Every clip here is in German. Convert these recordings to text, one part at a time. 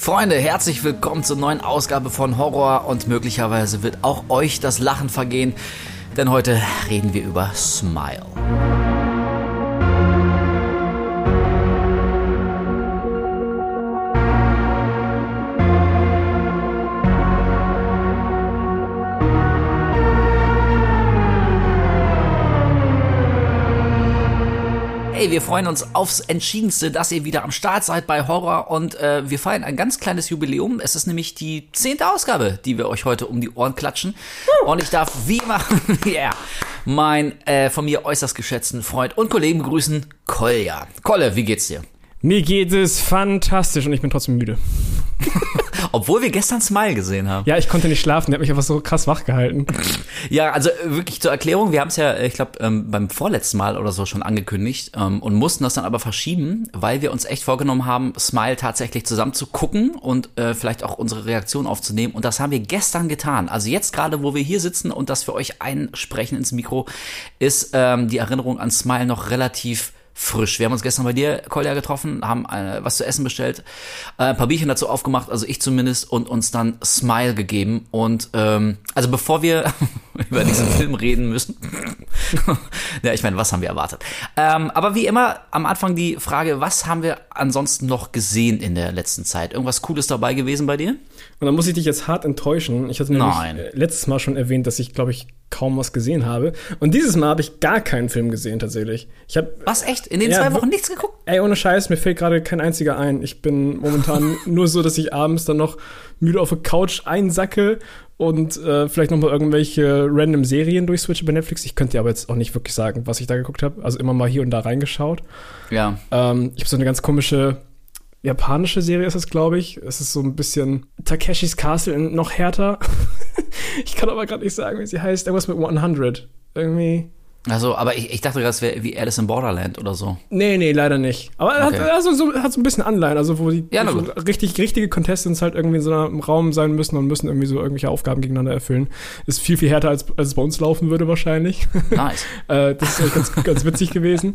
Freunde, herzlich willkommen zur neuen Ausgabe von Horror und möglicherweise wird auch euch das Lachen vergehen, denn heute reden wir über Smile. Hey, wir freuen uns aufs Entschiedenste, dass ihr wieder am Start seid bei Horror und äh, wir feiern ein ganz kleines Jubiläum. Es ist nämlich die zehnte Ausgabe, die wir euch heute um die Ohren klatschen. Und ich darf wie immer, yeah, mein äh, von mir äußerst geschätzten Freund und Kollegen begrüßen, Kolja. Kolle, wie geht's dir? Mir geht es fantastisch und ich bin trotzdem müde. Obwohl wir gestern Smile gesehen haben. Ja, ich konnte nicht schlafen, der hat mich einfach so krass wach gehalten. Ja, also äh, wirklich zur Erklärung, wir haben es ja, äh, ich glaube, ähm, beim vorletzten Mal oder so schon angekündigt ähm, und mussten das dann aber verschieben, weil wir uns echt vorgenommen haben, Smile tatsächlich zusammen zu gucken und äh, vielleicht auch unsere Reaktion aufzunehmen. Und das haben wir gestern getan. Also jetzt gerade, wo wir hier sitzen und das für euch einsprechen ins Mikro, ist ähm, die Erinnerung an Smile noch relativ frisch. Wir haben uns gestern bei dir, Kolja, getroffen, haben äh, was zu essen bestellt, äh, ein paar Bierchen dazu aufgemacht, also ich zumindest, und uns dann Smile gegeben. Und ähm, also bevor wir über diesen Film reden müssen, ja, ich meine, was haben wir erwartet? Ähm, aber wie immer am Anfang die Frage, was haben wir ansonsten noch gesehen in der letzten Zeit? Irgendwas Cooles dabei gewesen bei dir? Und dann muss ich dich jetzt hart enttäuschen. Ich hatte nämlich Nein. Äh, letztes Mal schon erwähnt, dass ich, glaube ich, kaum was gesehen habe. Und dieses Mal habe ich gar keinen Film gesehen tatsächlich. Ich hab, was echt? In den ja, zwei Wochen nichts geguckt? Ey, ohne Scheiß, mir fällt gerade kein einziger ein. Ich bin momentan nur so, dass ich abends dann noch müde auf der Couch einsacke und äh, vielleicht noch mal irgendwelche random Serien durchswitche bei Netflix. Ich könnte dir aber jetzt auch nicht wirklich sagen, was ich da geguckt habe. Also immer mal hier und da reingeschaut. Ja. Ähm, ich habe so eine ganz komische japanische Serie ist es, glaube ich. Es ist so ein bisschen Takeshis Castle noch härter. ich kann aber gerade nicht sagen, wie sie heißt. Irgendwas mit 100. Irgendwie. Also, aber ich, ich dachte es wäre wie Alice in Borderland oder so. Nee, nee, leider nicht. Aber er okay. hat, also, so, hat so ein bisschen Anleihen, also wo die ja, so richtig, richtige Contestants halt irgendwie in so einem Raum sein müssen und müssen irgendwie so irgendwelche Aufgaben gegeneinander erfüllen. Ist viel, viel härter, als, als es bei uns laufen würde wahrscheinlich. Nice. äh, das ist ganz, ganz witzig gewesen.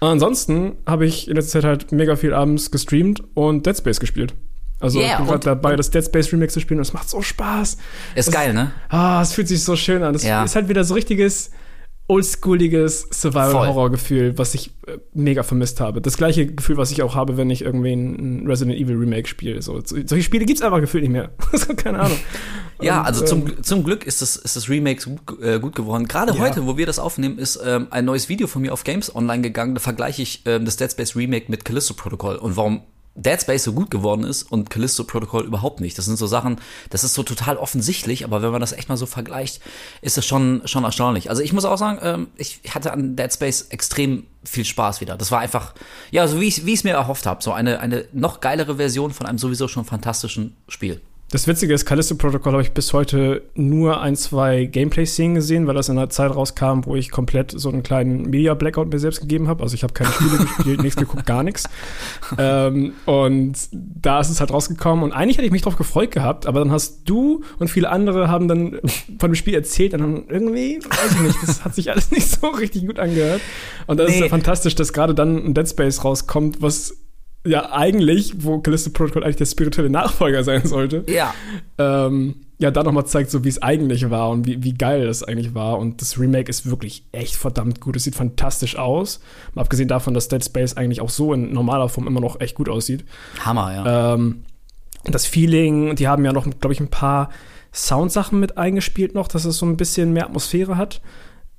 ansonsten habe ich in letzter Zeit halt mega viel abends gestreamt und Dead Space gespielt. Also yeah, ich bin gerade dabei, das Dead Space Remake zu spielen und es macht so Spaß. Ist das, geil, ne? Ah, es fühlt sich so schön an. Es ja. ist halt wieder so richtiges oldschooliges Survival-Horror-Gefühl, was ich äh, mega vermisst habe. Das gleiche Gefühl, was ich auch habe, wenn ich irgendwie ein Resident Evil Remake spiele. So, solche Spiele gibt es einfach gefühlt nicht mehr. keine Ahnung. ja, Und, also zum, ähm, zum Glück ist das, ist das Remake gut, äh, gut geworden. Gerade ja. heute, wo wir das aufnehmen, ist ähm, ein neues Video von mir auf Games Online gegangen. Da vergleiche ich ähm, das Dead Space Remake mit Callisto Protocol und warum Dead Space so gut geworden ist und Callisto Protocol überhaupt nicht. Das sind so Sachen, das ist so total offensichtlich, aber wenn man das echt mal so vergleicht, ist es schon, schon erstaunlich. Also ich muss auch sagen, ähm, ich hatte an Dead Space extrem viel Spaß wieder. Das war einfach, ja, so wie ich es mir erhofft habe. So eine, eine noch geilere Version von einem sowieso schon fantastischen Spiel. Das Witzige ist, Callisto Protocol habe ich bis heute nur ein, zwei Gameplay-Szenen gesehen, weil das in einer Zeit rauskam, wo ich komplett so einen kleinen Media-Blackout mir selbst gegeben habe. Also ich habe keine Spiele gespielt, nichts geguckt, gar nichts. Ähm, und da ist es halt rausgekommen. Und eigentlich hätte ich mich drauf gefreut gehabt, aber dann hast du und viele andere haben dann von dem Spiel erzählt und dann irgendwie, weiß ich nicht, das hat sich alles nicht so richtig gut angehört. Und das nee. ist ja fantastisch, dass gerade dann ein Dead Space rauskommt, was ja eigentlich, wo Callisto Protocol eigentlich der spirituelle Nachfolger sein sollte. Ja. Ähm, ja, da nochmal zeigt, so wie es eigentlich war und wie, wie geil das eigentlich war. Und das Remake ist wirklich echt verdammt gut. Es sieht fantastisch aus. Mal abgesehen davon, dass Dead Space eigentlich auch so in normaler Form immer noch echt gut aussieht. Hammer, ja. Ähm, das Feeling, die haben ja noch, glaube ich, ein paar Soundsachen mit eingespielt noch, dass es so ein bisschen mehr Atmosphäre hat.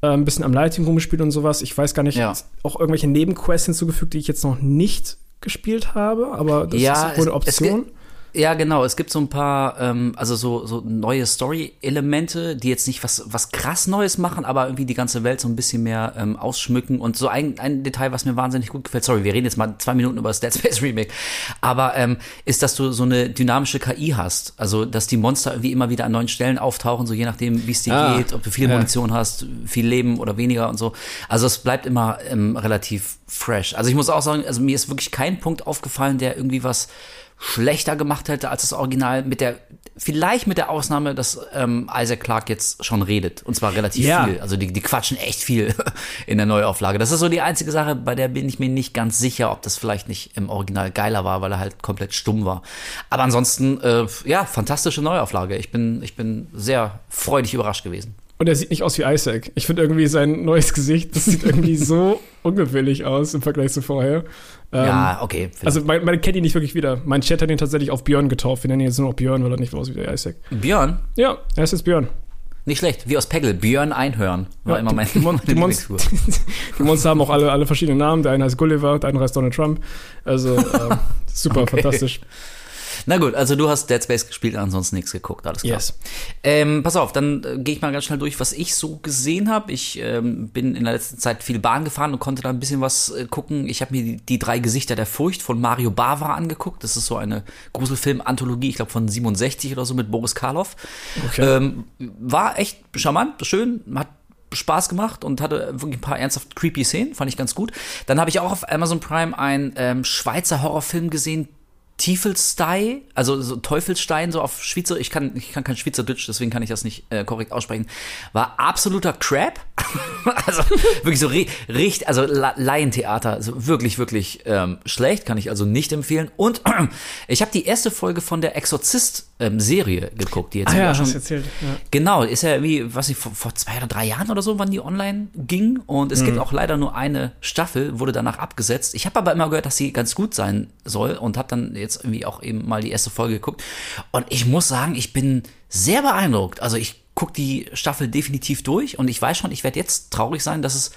Äh, ein bisschen am Lighting rumgespielt und sowas. Ich weiß gar nicht, ja. auch irgendwelche Nebenquests hinzugefügt, die ich jetzt noch nicht gespielt habe, aber das ja, ist wohl eine Option. Es, ja, genau. Es gibt so ein paar, ähm, also so, so neue Story-Elemente, die jetzt nicht was, was krass Neues machen, aber irgendwie die ganze Welt so ein bisschen mehr ähm, ausschmücken. Und so ein, ein Detail, was mir wahnsinnig gut gefällt, sorry, wir reden jetzt mal zwei Minuten über das Dead Space Remake, aber ähm, ist, dass du so eine dynamische KI hast. Also, dass die Monster irgendwie immer wieder an neuen Stellen auftauchen, so je nachdem, wie es dir ah, geht, ob du viel ja. Munition hast, viel Leben oder weniger und so. Also, es bleibt immer ähm, relativ fresh. Also, ich muss auch sagen, also mir ist wirklich kein Punkt aufgefallen, der irgendwie was schlechter gemacht hätte als das Original, mit der, vielleicht mit der Ausnahme, dass ähm, Isaac Clarke jetzt schon redet. Und zwar relativ Ja. viel. Also die, die quatschen echt viel in der Neuauflage. Das ist so die einzige Sache, bei der bin ich mir nicht ganz sicher, ob das vielleicht nicht im Original geiler war, weil er halt komplett stumm war. Aber ansonsten, äh, ja, fantastische Neuauflage. Ich bin, ich bin sehr freudig überrascht gewesen. Und er sieht nicht aus wie Isaac. Ich finde irgendwie sein neues Gesicht, das sieht irgendwie so ungewöhnlich aus im Vergleich zu vorher. Ähm, ja, okay. vielleicht. Also man, man kennt ihn nicht wirklich wieder. Mein Chat hat ihn tatsächlich auf Björn getauft. Wir nennen ihn jetzt nur noch Björn, weil er nicht aussieht wie Isaac. Björn, Ja, er ist jetzt Björn. nicht schlecht. Wie aus Peggle. Björn Einhörn. War Ja, immer mein, die, Mon die, Monst Lieblingsfigur. die Monster haben auch alle, alle verschiedene Namen. Der eine heißt Gulliver, der andere heißt Donald Trump. Also ähm, super, Okay. fantastisch. Na gut, also du hast Dead Space gespielt, ansonsten nichts geguckt, alles klar. Yes. Ähm, pass auf, dann äh, gehe ich mal ganz schnell durch, was ich so gesehen habe. Ich ähm, bin in der letzten Zeit viel Bahn gefahren und konnte da ein bisschen was äh, gucken. Ich habe mir die, die drei Gesichter der Furcht von Mario Bava angeguckt. Das ist so eine Gruselfilm-Anthologie, ich glaube von 67 oder so mit Boris Karloff. Okay. Ähm, war echt charmant, schön, hat Spaß gemacht und hatte wirklich ein paar ernsthaft creepy Szenen, fand ich ganz gut. Dann habe ich auch auf Amazon Prime einen ähm, Schweizer Horrorfilm gesehen, Tiefelstei, also so Teufelsstein, so auf Schweizer, ich kann, ich kann kein Schweizerdeutsch, deswegen kann ich das nicht äh, korrekt aussprechen, war absoluter Crap. also wirklich so ri- richtig, also La Laientheater, also wirklich, wirklich ähm, schlecht, kann ich also nicht empfehlen. Und ich habe die erste Folge von der Exorzist-Serie geguckt, die jetzt Ah ja, schon erzählt. Ja. Genau, ist ja wie, was ich vor, vor zwei oder drei Jahren oder so, wann die online ging. Und es gibt auch leider nur eine Staffel, wurde danach abgesetzt. Ich habe aber immer gehört, dass sie ganz gut sein soll und habe dann jetzt irgendwie auch eben mal die erste Folge geguckt. Und ich muss sagen, ich bin sehr beeindruckt. Also ich gucke die Staffel definitiv durch und ich weiß schon, ich werde jetzt traurig sein, dass es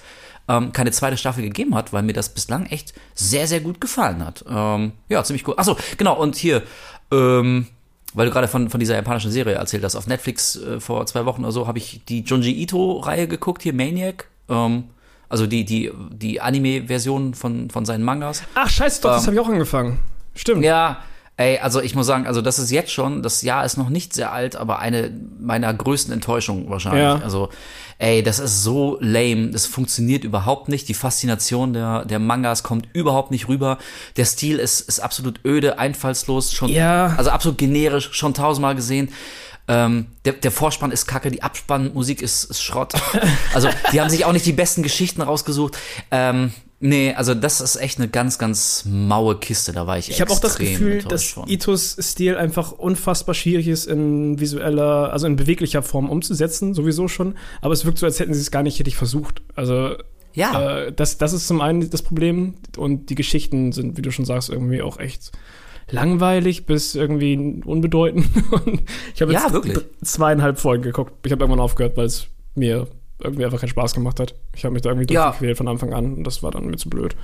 ähm, keine zweite Staffel gegeben hat, weil mir das bislang echt sehr, sehr gut gefallen hat. Ähm, ja, ziemlich gut. Achso, genau, und hier, ähm, weil du gerade von, von dieser japanischen Serie erzählt hast, auf Netflix äh, vor zwei Wochen oder so, habe ich die Junji Ito-Reihe geguckt, hier Maniac. Ähm, also die, die, die Anime-Version von, von seinen Mangas. Ach, scheiße, doch, das Ähm, habe ich auch angefangen. Stimmt. Ja, ey, also ich muss sagen, also das ist jetzt schon, das Jahr ist noch nicht sehr alt, aber eine meiner größten Enttäuschungen wahrscheinlich. Ja. Also, ey, das ist so lame, das funktioniert überhaupt nicht. Die Faszination der, der Mangas kommt überhaupt nicht rüber. Der Stil ist, ist absolut öde, einfallslos, schon, Ja. also absolut generisch, schon tausendmal gesehen. Ähm, der, der Vorspann ist kacke, die Abspannmusik ist, ist Schrott. Also, die haben sich auch nicht die besten Geschichten rausgesucht. Ähm, nee, also das ist echt eine ganz, ganz maue Kiste. Da war ich Ich habe auch das Gefühl, dass. Itos Stil einfach unfassbar schwierig ist in visueller, also in beweglicher Form umzusetzen, sowieso schon. Aber es wirkt so, als hätten sie es gar nicht richtig versucht. Also Ja, äh, das, das ist zum einen das Problem und die Geschichten sind, wie du schon sagst, irgendwie auch echt langweilig bis irgendwie unbedeutend. Und ich habe Ja, jetzt d- zweieinhalb Folgen geguckt. Ich habe irgendwann aufgehört, weil es mir irgendwie einfach keinen Spaß gemacht hat. Ich habe mich da irgendwie Ja. durchgequält von Anfang an und das war dann mir zu blöd.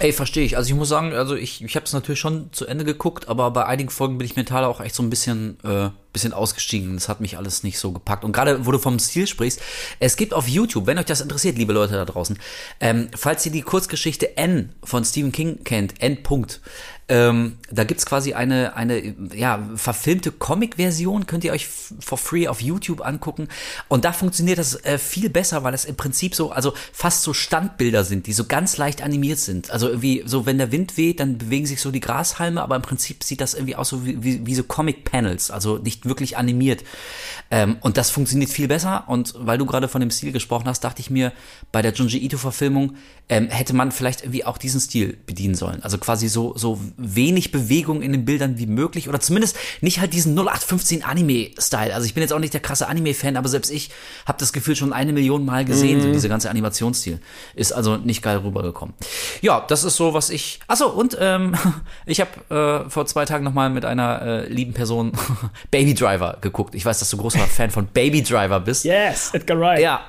ey, verstehe ich. Also ich muss sagen, also ich, ich habe es natürlich schon zu Ende geguckt, aber bei einigen Folgen bin ich mental auch echt so ein bisschen, äh, bisschen ausgestiegen. Das hat mich alles nicht so gepackt. Und gerade, wo du vom Stil sprichst, es gibt auf YouTube, wenn euch das interessiert, liebe Leute da draußen, ähm, falls ihr die Kurzgeschichte N von Stephen King kennt, N. Punkt, ähm, da gibt's quasi eine, eine ja, verfilmte Comic-Version, könnt ihr euch for free auf YouTube angucken. Und da funktioniert das äh, viel besser, weil es im Prinzip so, also fast so Standbilder sind, die so ganz leicht animiert sind. Also irgendwie so, wenn der Wind weht, dann bewegen sich so die Grashalme, aber im Prinzip sieht das irgendwie aus so wie, wie, wie so Comic-Panels, also nicht wirklich animiert. Ähm, und das funktioniert viel besser. Und weil du gerade von dem Stil gesprochen hast, dachte ich mir, bei der Junji Ito-Verfilmung ähm, hätte man vielleicht irgendwie auch diesen Stil bedienen sollen. Also quasi so, so wenig Bewegung in den Bildern wie möglich oder zumindest nicht halt diesen 0815 Anime-Style. Also ich bin jetzt auch nicht der krasse Anime-Fan, aber selbst ich habe das Gefühl schon eine Million Mal gesehen, so diese ganze Animationsstil. Ist also nicht geil rübergekommen. Ja, das ist so, was ich. Achso, und ähm, ich habe äh, vor zwei Tagen nochmal mit einer äh, lieben Person Baby Driver geguckt. Ich weiß, dass du großer Fan von Baby Driver bist. Yes, Edgar Wright. Ja.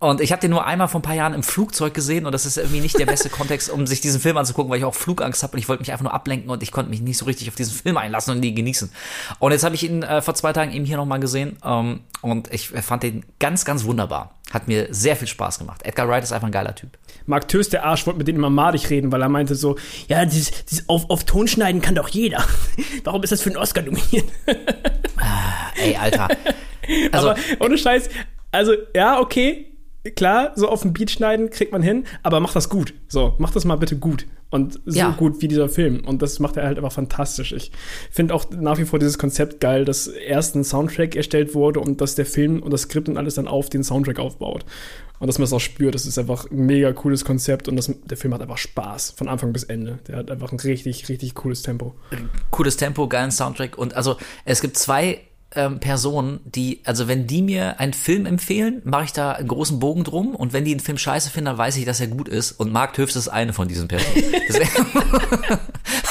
Und ich habe den nur einmal vor ein paar Jahren im Flugzeug gesehen und das ist irgendwie nicht der beste Kontext, um sich diesen Film anzugucken, weil ich auch Flugangst habe und ich wollte mich einfach nur ablenken und ich konnte mich nicht so richtig auf diesen Film einlassen und nie genießen. Und jetzt habe ich ihn äh, vor zwei Tagen eben hier nochmal gesehen ähm, und ich fand den ganz, ganz wunderbar. Hat mir sehr viel Spaß gemacht. Edgar Wright ist einfach ein geiler Typ. Mark Tös, der Arsch, wollte mit denen immer madig reden, weil er meinte so, ja, dieses, dieses auf, auf Ton schneiden kann doch jeder. Warum ist das für einen Oscar nominiert? Ey, Alter. Also, aber ohne Scheiß, also ja, okay, klar, so auf dem Beat schneiden kriegt man hin, aber mach das gut. So, mach das mal bitte gut. Und so Ja. gut wie dieser Film. Und das macht er halt einfach fantastisch. Ich finde auch nach wie vor dieses Konzept geil, dass erst ein Soundtrack erstellt wurde und dass der Film und das Skript und alles dann auf den Soundtrack aufbaut. Und dass man es auch spürt. Das ist einfach ein mega cooles Konzept und das, der Film hat einfach Spaß von Anfang bis Ende. Der hat einfach ein richtig, richtig cooles Tempo. cooles Tempo, geilen Soundtrack und also es gibt zwei ähm, Personen, die, also wenn die mir einen Film empfehlen, mache ich da einen großen Bogen drum und wenn die einen Film scheiße finden, dann weiß ich, dass er gut ist und Mark Töfs ist eine von diesen Personen. Deswegen,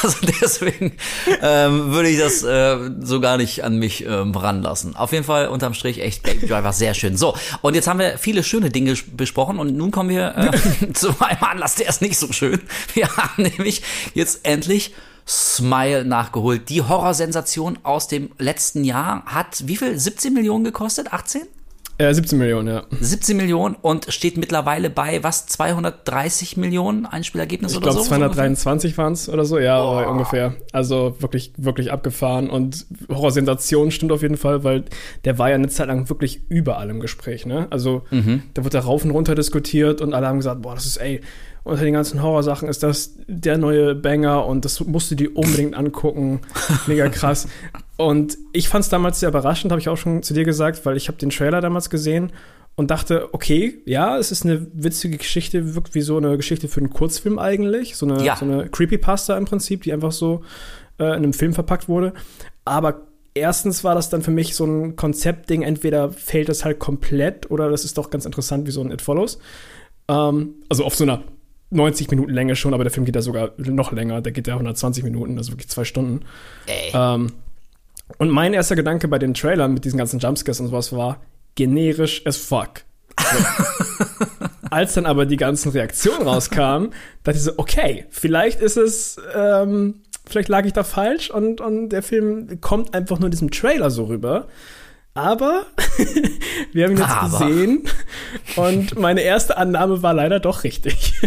also deswegen ähm, würde ich das äh, so gar nicht an mich ähm, ranlassen. Auf jeden Fall unterm Strich echt Baby Driver sehr schön. So, und jetzt haben wir viele schöne Dinge besprochen und nun kommen wir äh, zu einem Anlass, der ist nicht so schön. Wir haben nämlich jetzt endlich Smile nachgeholt. Die Horrorsensation aus dem letzten Jahr hat wie viel? 17 Millionen gekostet? 18? Äh, 17 Millionen, ja. 17 Millionen und steht mittlerweile bei was? 230 Millionen Einspielergebnis Ich oder glaube, so? 223 waren es oder so, ja, aber ungefähr. Also wirklich, wirklich abgefahren. Und Horrorsensation stimmt auf jeden Fall, weil der war ja eine Zeit lang wirklich überall im Gespräch, ne? Also da wird da rauf und runter diskutiert und alle haben gesagt, boah, das ist, ey, unter den ganzen Horrorsachen ist das der neue Banger und das musst du dir unbedingt angucken. Mega krass. Und ich fand es damals sehr überraschend, habe ich auch schon zu dir gesagt, weil ich habe den Trailer damals gesehen und dachte, okay, ja, es ist eine witzige Geschichte, wirkt wie so eine Geschichte für einen Kurzfilm eigentlich, so eine, Ja. so eine Creepypasta im Prinzip, die einfach so äh, in einem Film verpackt wurde. Aber erstens war das dann für mich so ein Konzeptding, entweder fällt das halt komplett oder das ist doch ganz interessant wie so ein It Follows. Ähm, also auf so einer 90 Minuten Länge schon, aber der Film geht ja sogar noch länger, der geht ja 120 Minuten, also wirklich zwei Stunden. Ähm, und mein erster Gedanke bei den Trailern mit diesen ganzen Jumpscares und sowas war, generisch as fuck. So. Als dann aber die ganzen Reaktionen rauskamen, dachte ich so, okay, vielleicht ist es, ähm, vielleicht lag ich da falsch und, und der Film kommt einfach nur in diesem Trailer so rüber. Aber wir haben ihn jetzt Aber. gesehen und meine erste Annahme war leider doch richtig.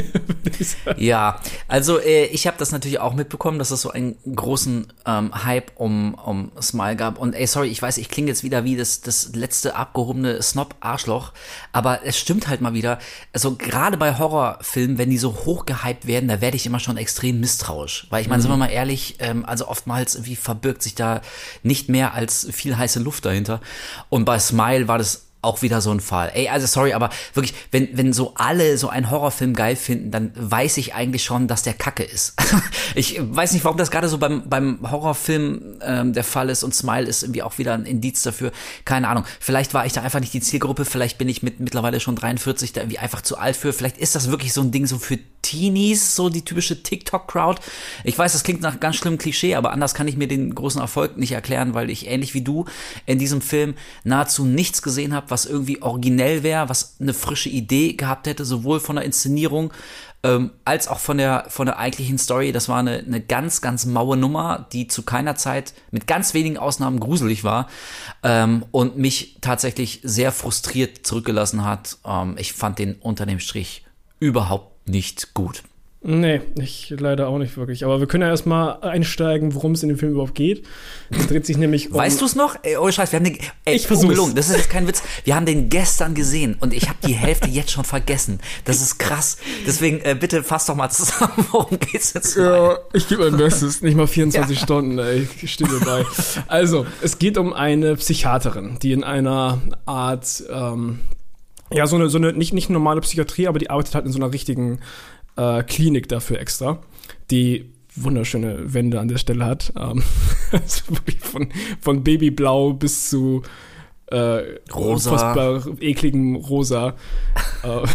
Ja, also äh, ich habe das natürlich auch mitbekommen, dass es so einen großen ähm, Hype um, um Smile gab. Und ey, sorry, ich weiß, ich klinge jetzt wieder wie das, das letzte abgehobene Snob-Arschloch, aber es stimmt halt mal wieder. Also gerade bei Horrorfilmen, wenn die so hoch gehypt werden, da werde ich immer schon extrem misstrauisch. Weil ich meine, sind wir mal ehrlich, ähm, also oftmals wie verbirgt sich da nicht mehr als viel heiße Luft dahinter. Und bei Smile war das auch wieder so ein Fall. Ey, also sorry, aber wirklich, wenn, wenn so alle so einen Horrorfilm geil finden, dann weiß ich eigentlich schon, dass der Kacke ist. ich weiß nicht, warum das gerade so beim, beim Horrorfilm ähm, der Fall ist und Smile ist irgendwie auch wieder ein Indiz dafür. Keine Ahnung. Vielleicht war ich da einfach nicht die Zielgruppe, vielleicht bin ich mit mittlerweile schon 43 da irgendwie einfach zu alt für. Vielleicht ist das wirklich so ein Ding so für Teenies, so die typische TikTok-Crowd. Ich weiß, das klingt nach ganz schlimmem Klischee, aber anders kann ich mir den großen Erfolg nicht erklären, weil ich ähnlich wie du in diesem Film nahezu nichts gesehen habe, was irgendwie originell wäre, was eine frische Idee gehabt hätte, sowohl von der Inszenierung ähm, als auch von der von der eigentlichen Story. Das war eine, eine ganz, ganz maue Nummer, die zu keiner Zeit mit ganz wenigen Ausnahmen gruselig war ähm, und mich tatsächlich sehr frustriert zurückgelassen hat. Ähm, ich fand den unter dem Strich überhaupt nicht gut. Nee, ich leider auch nicht wirklich. Aber wir können ja erstmal einsteigen, worum es in dem Film überhaupt geht. Es dreht sich nämlich um. Weißt du es noch? Ey, ohne Scheiß, wir haben den, ey, Ich versuch's. das ist jetzt kein Witz. Wir haben den gestern gesehen und ich habe die Hälfte jetzt schon vergessen. Das ist krass. Deswegen äh, bitte fass doch mal zusammen, worum geht's jetzt? Ja, ich gebe mein Bestes. Nicht mal 24 Stunden, ey. Ich stehe mir bei. Also, es geht um eine Psychiaterin, die in einer Art, ähm, ja, so eine, so eine, nicht, nicht normale Psychiatrie, aber die arbeitet halt in so einer richtigen äh, Klinik dafür extra, die wunderschöne Wände an der Stelle hat. Ähm, also wirklich von, von Babyblau bis zu äh, Rosa. unfassbar ekligem Rosa. äh,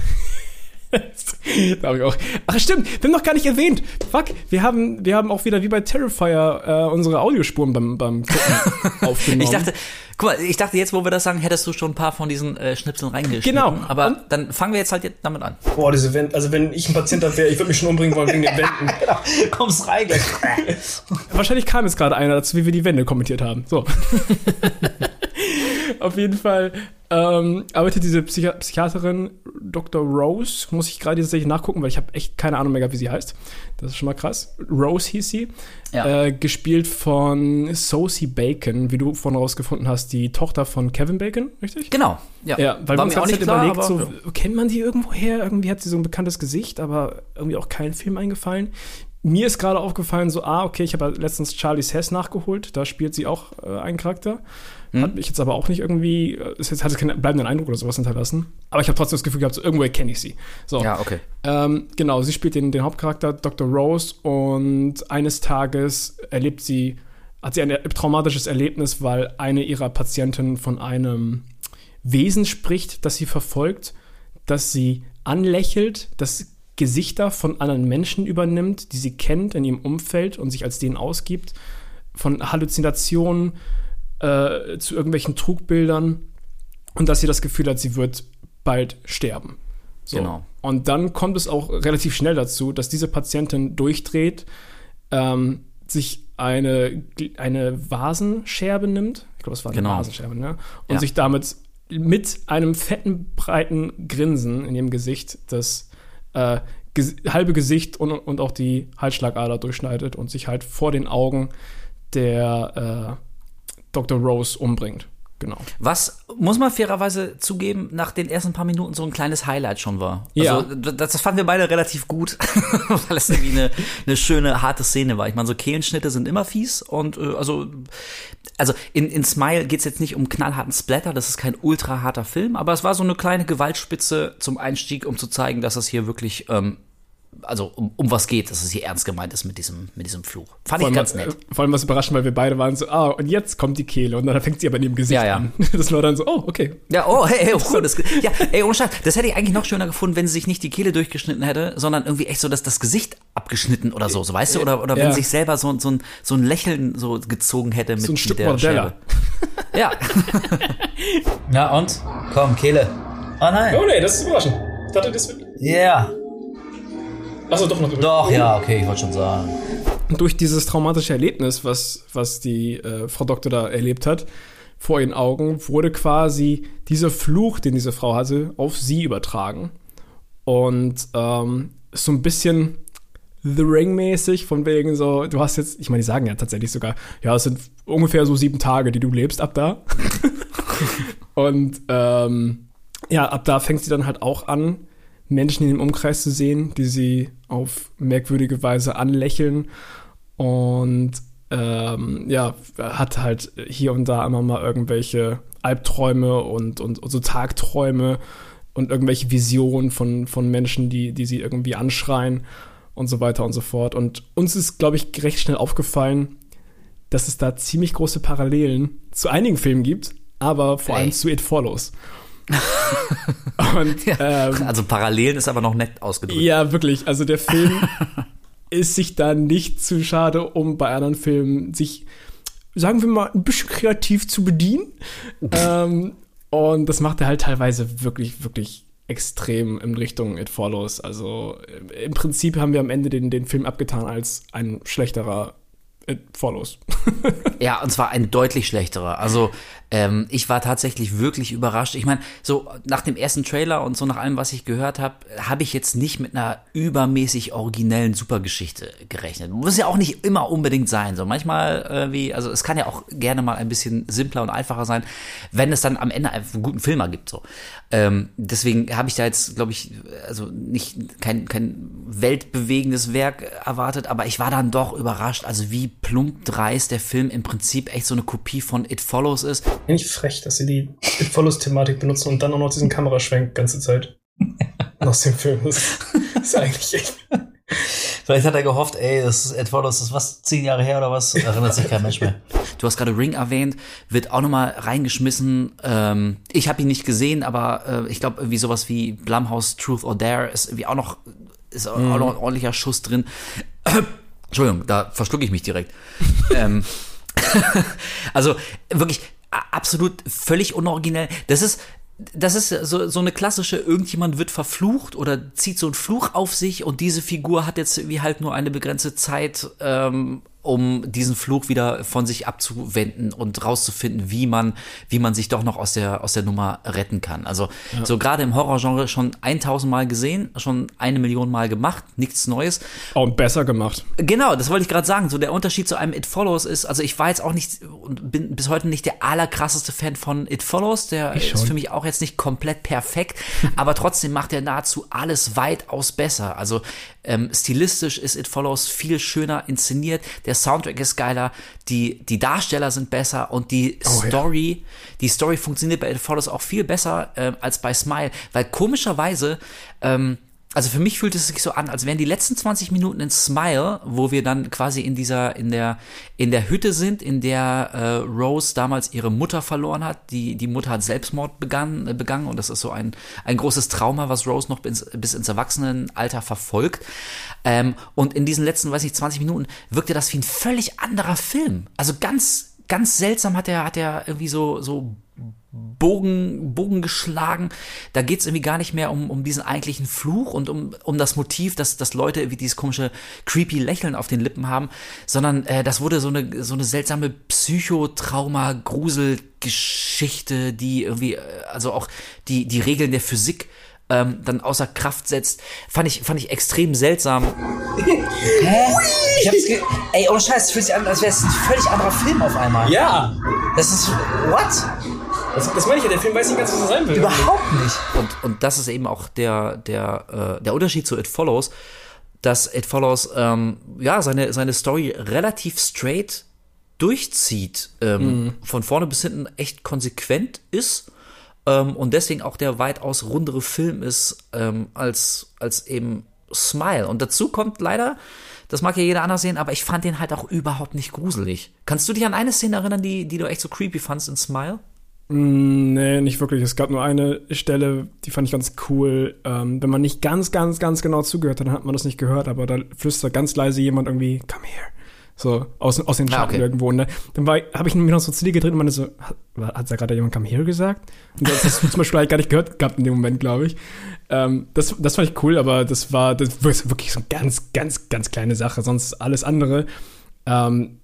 da habe ich auch. Ach stimmt, wir haben noch gar nicht erwähnt. Fuck, wir haben, wir haben auch wieder wie bei Terrifier äh, unsere Audiospuren beim, beim Gucken aufgenommen. Ich dachte, guck mal, ich dachte jetzt, wo wir das sagen, hättest du schon ein paar von diesen äh, Schnipseln reingeschnitten. Genau. Aber Und- dann fangen wir jetzt halt jetzt damit an. Boah, diese Wände, also wenn ich ein Patient wäre, ich würde mich schon umbringen wollen wegen den Wänden. Kommst rein gleich. Wahrscheinlich kam jetzt gerade einer dazu, wie wir die Wände kommentiert haben. So. Auf jeden Fall ähm, arbeitet diese Psychi Psychiaterin Dr. Rose, muss ich gerade tatsächlich nachgucken, weil ich habe echt keine Ahnung mehr, wie sie heißt. Das ist schon mal krass. Rose hieß sie. Ja. Äh, gespielt von Sosie Bacon, wie du vorhin rausgefunden hast, die Tochter von Kevin Bacon, richtig? Genau. Ja, ja weil War wir uns auch nicht klar, überlegt, so, ja. kennt man die irgendwoher? Irgendwie hat sie so ein bekanntes Gesicht, aber irgendwie auch kein Film eingefallen. Mir ist gerade aufgefallen, so, ah, okay, ich habe letztens Charlie's Hess nachgeholt, da spielt sie auch äh, einen Charakter. Hm. Hat mich jetzt aber auch nicht irgendwie, äh, es hat keinen bleibenden Eindruck oder sowas hinterlassen. Aber ich habe trotzdem das Gefühl gehabt, so irgendwoher kenne ich sie. So. Ja, okay. Ähm, genau, sie spielt den, den Hauptcharakter Dr. Rose und eines Tages erlebt sie, hat sie ein traumatisches Erlebnis, weil eine ihrer Patienten von einem Wesen spricht, das sie verfolgt, das sie anlächelt, das Gesichter von anderen Menschen übernimmt, die sie kennt in ihrem Umfeld und sich als denen ausgibt, von Halluzinationen äh, zu irgendwelchen Trugbildern und dass sie das Gefühl hat, sie wird bald sterben. So. Genau. Und dann kommt es auch relativ schnell dazu, dass diese Patientin durchdreht, ähm, sich eine, eine Vasenscherbe nimmt. Ich glaube, es war eine genau. Vasenscherbe, ne? Und ja. sich damit mit einem fetten, breiten Grinsen in ihrem Gesicht das äh, ges halbe Gesicht und, und auch die Halsschlagader durchschneidet und sich halt vor den Augen der äh, Dr. Rose umbringt. Genau. Was, muss man fairerweise zugeben, nach den ersten paar Minuten so ein kleines Highlight schon war. Ja. Also, das, das fanden wir beide relativ gut, weil es irgendwie eine, eine schöne, harte Szene war. Ich meine, so Kehlenschnitte sind immer fies und äh, also, also in, in Smile geht's jetzt nicht um knallharten Splatter, das ist kein ultra harter Film, aber es war so eine kleine Gewaltspitze zum Einstieg, um zu zeigen, dass es hier wirklich ähm, also um, um was geht, dass es hier ernst gemeint ist mit diesem, mit diesem Fluch. Fand vor ich ganz nett. Vor allem was überraschend, weil wir beide waren so, ah, und jetzt kommt die Kehle und dann fängt sie aber in ihrem Gesicht ja, ja. an. Das war dann so, oh, okay. Ja, oh, hey, hey oh, cool. Das, ja, ey, ohne Scheiß, das hätte ich eigentlich noch schöner gefunden, wenn sie sich nicht die Kehle durchgeschnitten hätte, sondern irgendwie echt so dass das Gesicht abgeschnitten oder so, so weißt du? Oder, oder wenn ja. sich selber so, so, ein, so ein Lächeln so gezogen hätte mit, so ein Stück mit der Schere. Ja. Na und? Komm, Kehle. Oh nein. Oh nee, das ist überraschend. Ich dachte, das wird. Ja. Yeah. Achso, doch noch. Doch, ja, okay, ich wollte schon sagen. Durch dieses traumatische Erlebnis, was, was die äh, Frau Doktor da erlebt hat, vor ihren Augen, wurde quasi dieser Fluch, den diese Frau hatte, auf sie übertragen. Und ähm, so ein bisschen The Ring-mäßig, von wegen so, du hast jetzt, ich meine, die sagen ja tatsächlich sogar, ja, es sind ungefähr so sieben Tage, die du lebst ab da. und ähm, ja, ab da fängt sie dann halt auch an, Menschen in dem Umkreis zu sehen, die sie auf merkwürdige Weise anlächeln und ähm, ja, hat halt hier und da immer mal irgendwelche Albträume und, und, und so Tagträume und irgendwelche Visionen von, von Menschen, die, die sie irgendwie anschreien und so weiter und so fort. Und uns ist, glaube ich, recht schnell aufgefallen, dass es da ziemlich große Parallelen zu einigen Filmen gibt, aber vor allem zu It Follows. und, ähm, also Parallelen ist aber noch nett ausgedrückt. Ja, wirklich. Also der Film ist sich da nicht zu schade, um bei anderen Filmen sich, sagen wir mal, ein bisschen kreativ zu bedienen. ähm, und das macht er halt teilweise wirklich, wirklich extrem in Richtung It Follows. Also im Prinzip haben wir am Ende den, den Film abgetan als ein schlechterer Follows. ja, und zwar ein deutlich schlechterer. Also ähm, ich war tatsächlich wirklich überrascht. Ich meine, so nach dem ersten Trailer und so nach allem, was ich gehört habe, habe ich jetzt nicht mit einer übermäßig originellen Supergeschichte gerechnet. Muss ja auch nicht immer unbedingt sein. So manchmal äh, wie, also es kann ja auch gerne mal ein bisschen simpler und einfacher sein, wenn es dann am Ende einen guten Film ergibt. So. Ähm, deswegen habe ich da jetzt, glaube ich, also nicht kein, kein weltbewegendes Werk erwartet, aber ich war dann doch überrascht, also wie plump dreist der Film im Prinzip echt so eine Kopie von It Follows ist. Nicht frech, dass sie die It Follows-Thematik benutzen und dann auch noch diesen Kameraschwenk ganze Zeit aus dem Film. Das ist eigentlich echt. Vielleicht hat er gehofft, ey, das ist Ed Follows, das ist was, zehn Jahre her oder was? Erinnert sich kein Mensch mehr. Du hast gerade Ring erwähnt, wird auch nochmal reingeschmissen. Ähm, ich habe ihn nicht gesehen, aber äh, ich glaube, irgendwie sowas wie Blumhouse Truth or Dare ist irgendwie auch noch, ist auch noch ein ordentlicher Schuss drin. Entschuldigung, da verschlucke ich mich direkt. ähm, also wirklich absolut völlig unoriginell. Das ist, das ist so, so eine klassische, irgendjemand wird verflucht oder zieht so einen Fluch auf sich und diese Figur hat jetzt wie halt nur eine begrenzte Zeit ähm, um diesen Fluch wieder von sich abzuwenden und rauszufinden, wie man, wie man sich doch noch aus der, aus der Nummer retten kann. Also ja. so gerade im Horrorgenre schon 1000 Mal gesehen, schon eine Million Mal gemacht, nichts Neues. Und besser gemacht. Genau, das wollte ich gerade sagen. So der Unterschied zu einem It Follows ist, also ich war jetzt auch nicht und bin bis heute nicht der allerkrasseste Fan von It Follows. Der ist für mich auch jetzt nicht komplett perfekt, aber trotzdem macht er nahezu alles weitaus besser. Also ähm, stilistisch ist It Follows viel schöner inszeniert. Der der Soundtrack ist geiler, die, die Darsteller sind besser und die oh, Story, ja. die Story funktioniert bei It Follows auch viel besser äh, als bei Smile, weil komischerweise ähm, also für mich fühlt es sich so an, als wären die letzten 20 Minuten in Smile, wo wir dann quasi in dieser, in der, in der Hütte sind, in der äh, Rose damals ihre Mutter verloren hat. Die, die Mutter hat Selbstmord begangen, äh, begangen und das ist so ein, ein großes Trauma, was Rose noch bis, bis ins Erwachsenenalter verfolgt. Ähm, und in diesen letzten, weiß ich, 20 Minuten wirkte das wie ein völlig anderer Film. Also ganz, ganz seltsam hat er, hat er irgendwie so, so Bogen, Bogen geschlagen. Da geht's irgendwie gar nicht mehr um, um diesen eigentlichen Fluch und um, um das Motiv, dass, dass Leute irgendwie dieses komische, creepy Lächeln auf den Lippen haben, sondern äh, das wurde so eine, so eine seltsame Psychotrauma, Gruselgeschichte, die irgendwie, äh, also auch die, die Regeln der Physik ähm, dann außer Kraft setzt, fand ich, fand ich extrem seltsam. Hä? Ich hab's ge Ey, ohne Scheiß, es fühlt sich an, als wäre es ein völlig anderer Film auf einmal. Ja! Das ist. What? Das, das meine ich ja, der Film weiß nicht ganz, was er sein will. Überhaupt nicht. Und, und das ist eben auch der, der, äh, der Unterschied zu It Follows, dass It Follows ähm, ja seine, seine Story relativ straight durchzieht, ähm, mhm. von vorne bis hinten echt konsequent ist ähm, und deswegen auch der weitaus rundere Film ist ähm, als, als eben Smile. Und dazu kommt leider, das mag ja jeder anders sehen, aber ich fand den halt auch überhaupt nicht gruselig. Kannst du dich an eine Szene erinnern, die, die du echt so creepy fandst in Smile? Mm, nee, nicht wirklich. Es gab nur eine Stelle, die fand ich ganz cool. Ähm, wenn man nicht ganz, ganz, ganz genau zugehört hat, dann hat man das nicht gehört, aber da flüstert ganz leise jemand irgendwie, come here. So, aus, aus den ah, Schatten ah, okay. irgendwo. Ne? dann habe ich mich noch so dir gedreht und meine so, hat, hat da gerade jemand come here gesagt? Und das hast du zum Beispiel halt gar nicht gehört gehabt in dem Moment, glaube ich. Ähm, das, das fand ich cool, aber das war, das war wirklich so eine ganz, ganz, ganz kleine Sache. Sonst alles andere. Ähm,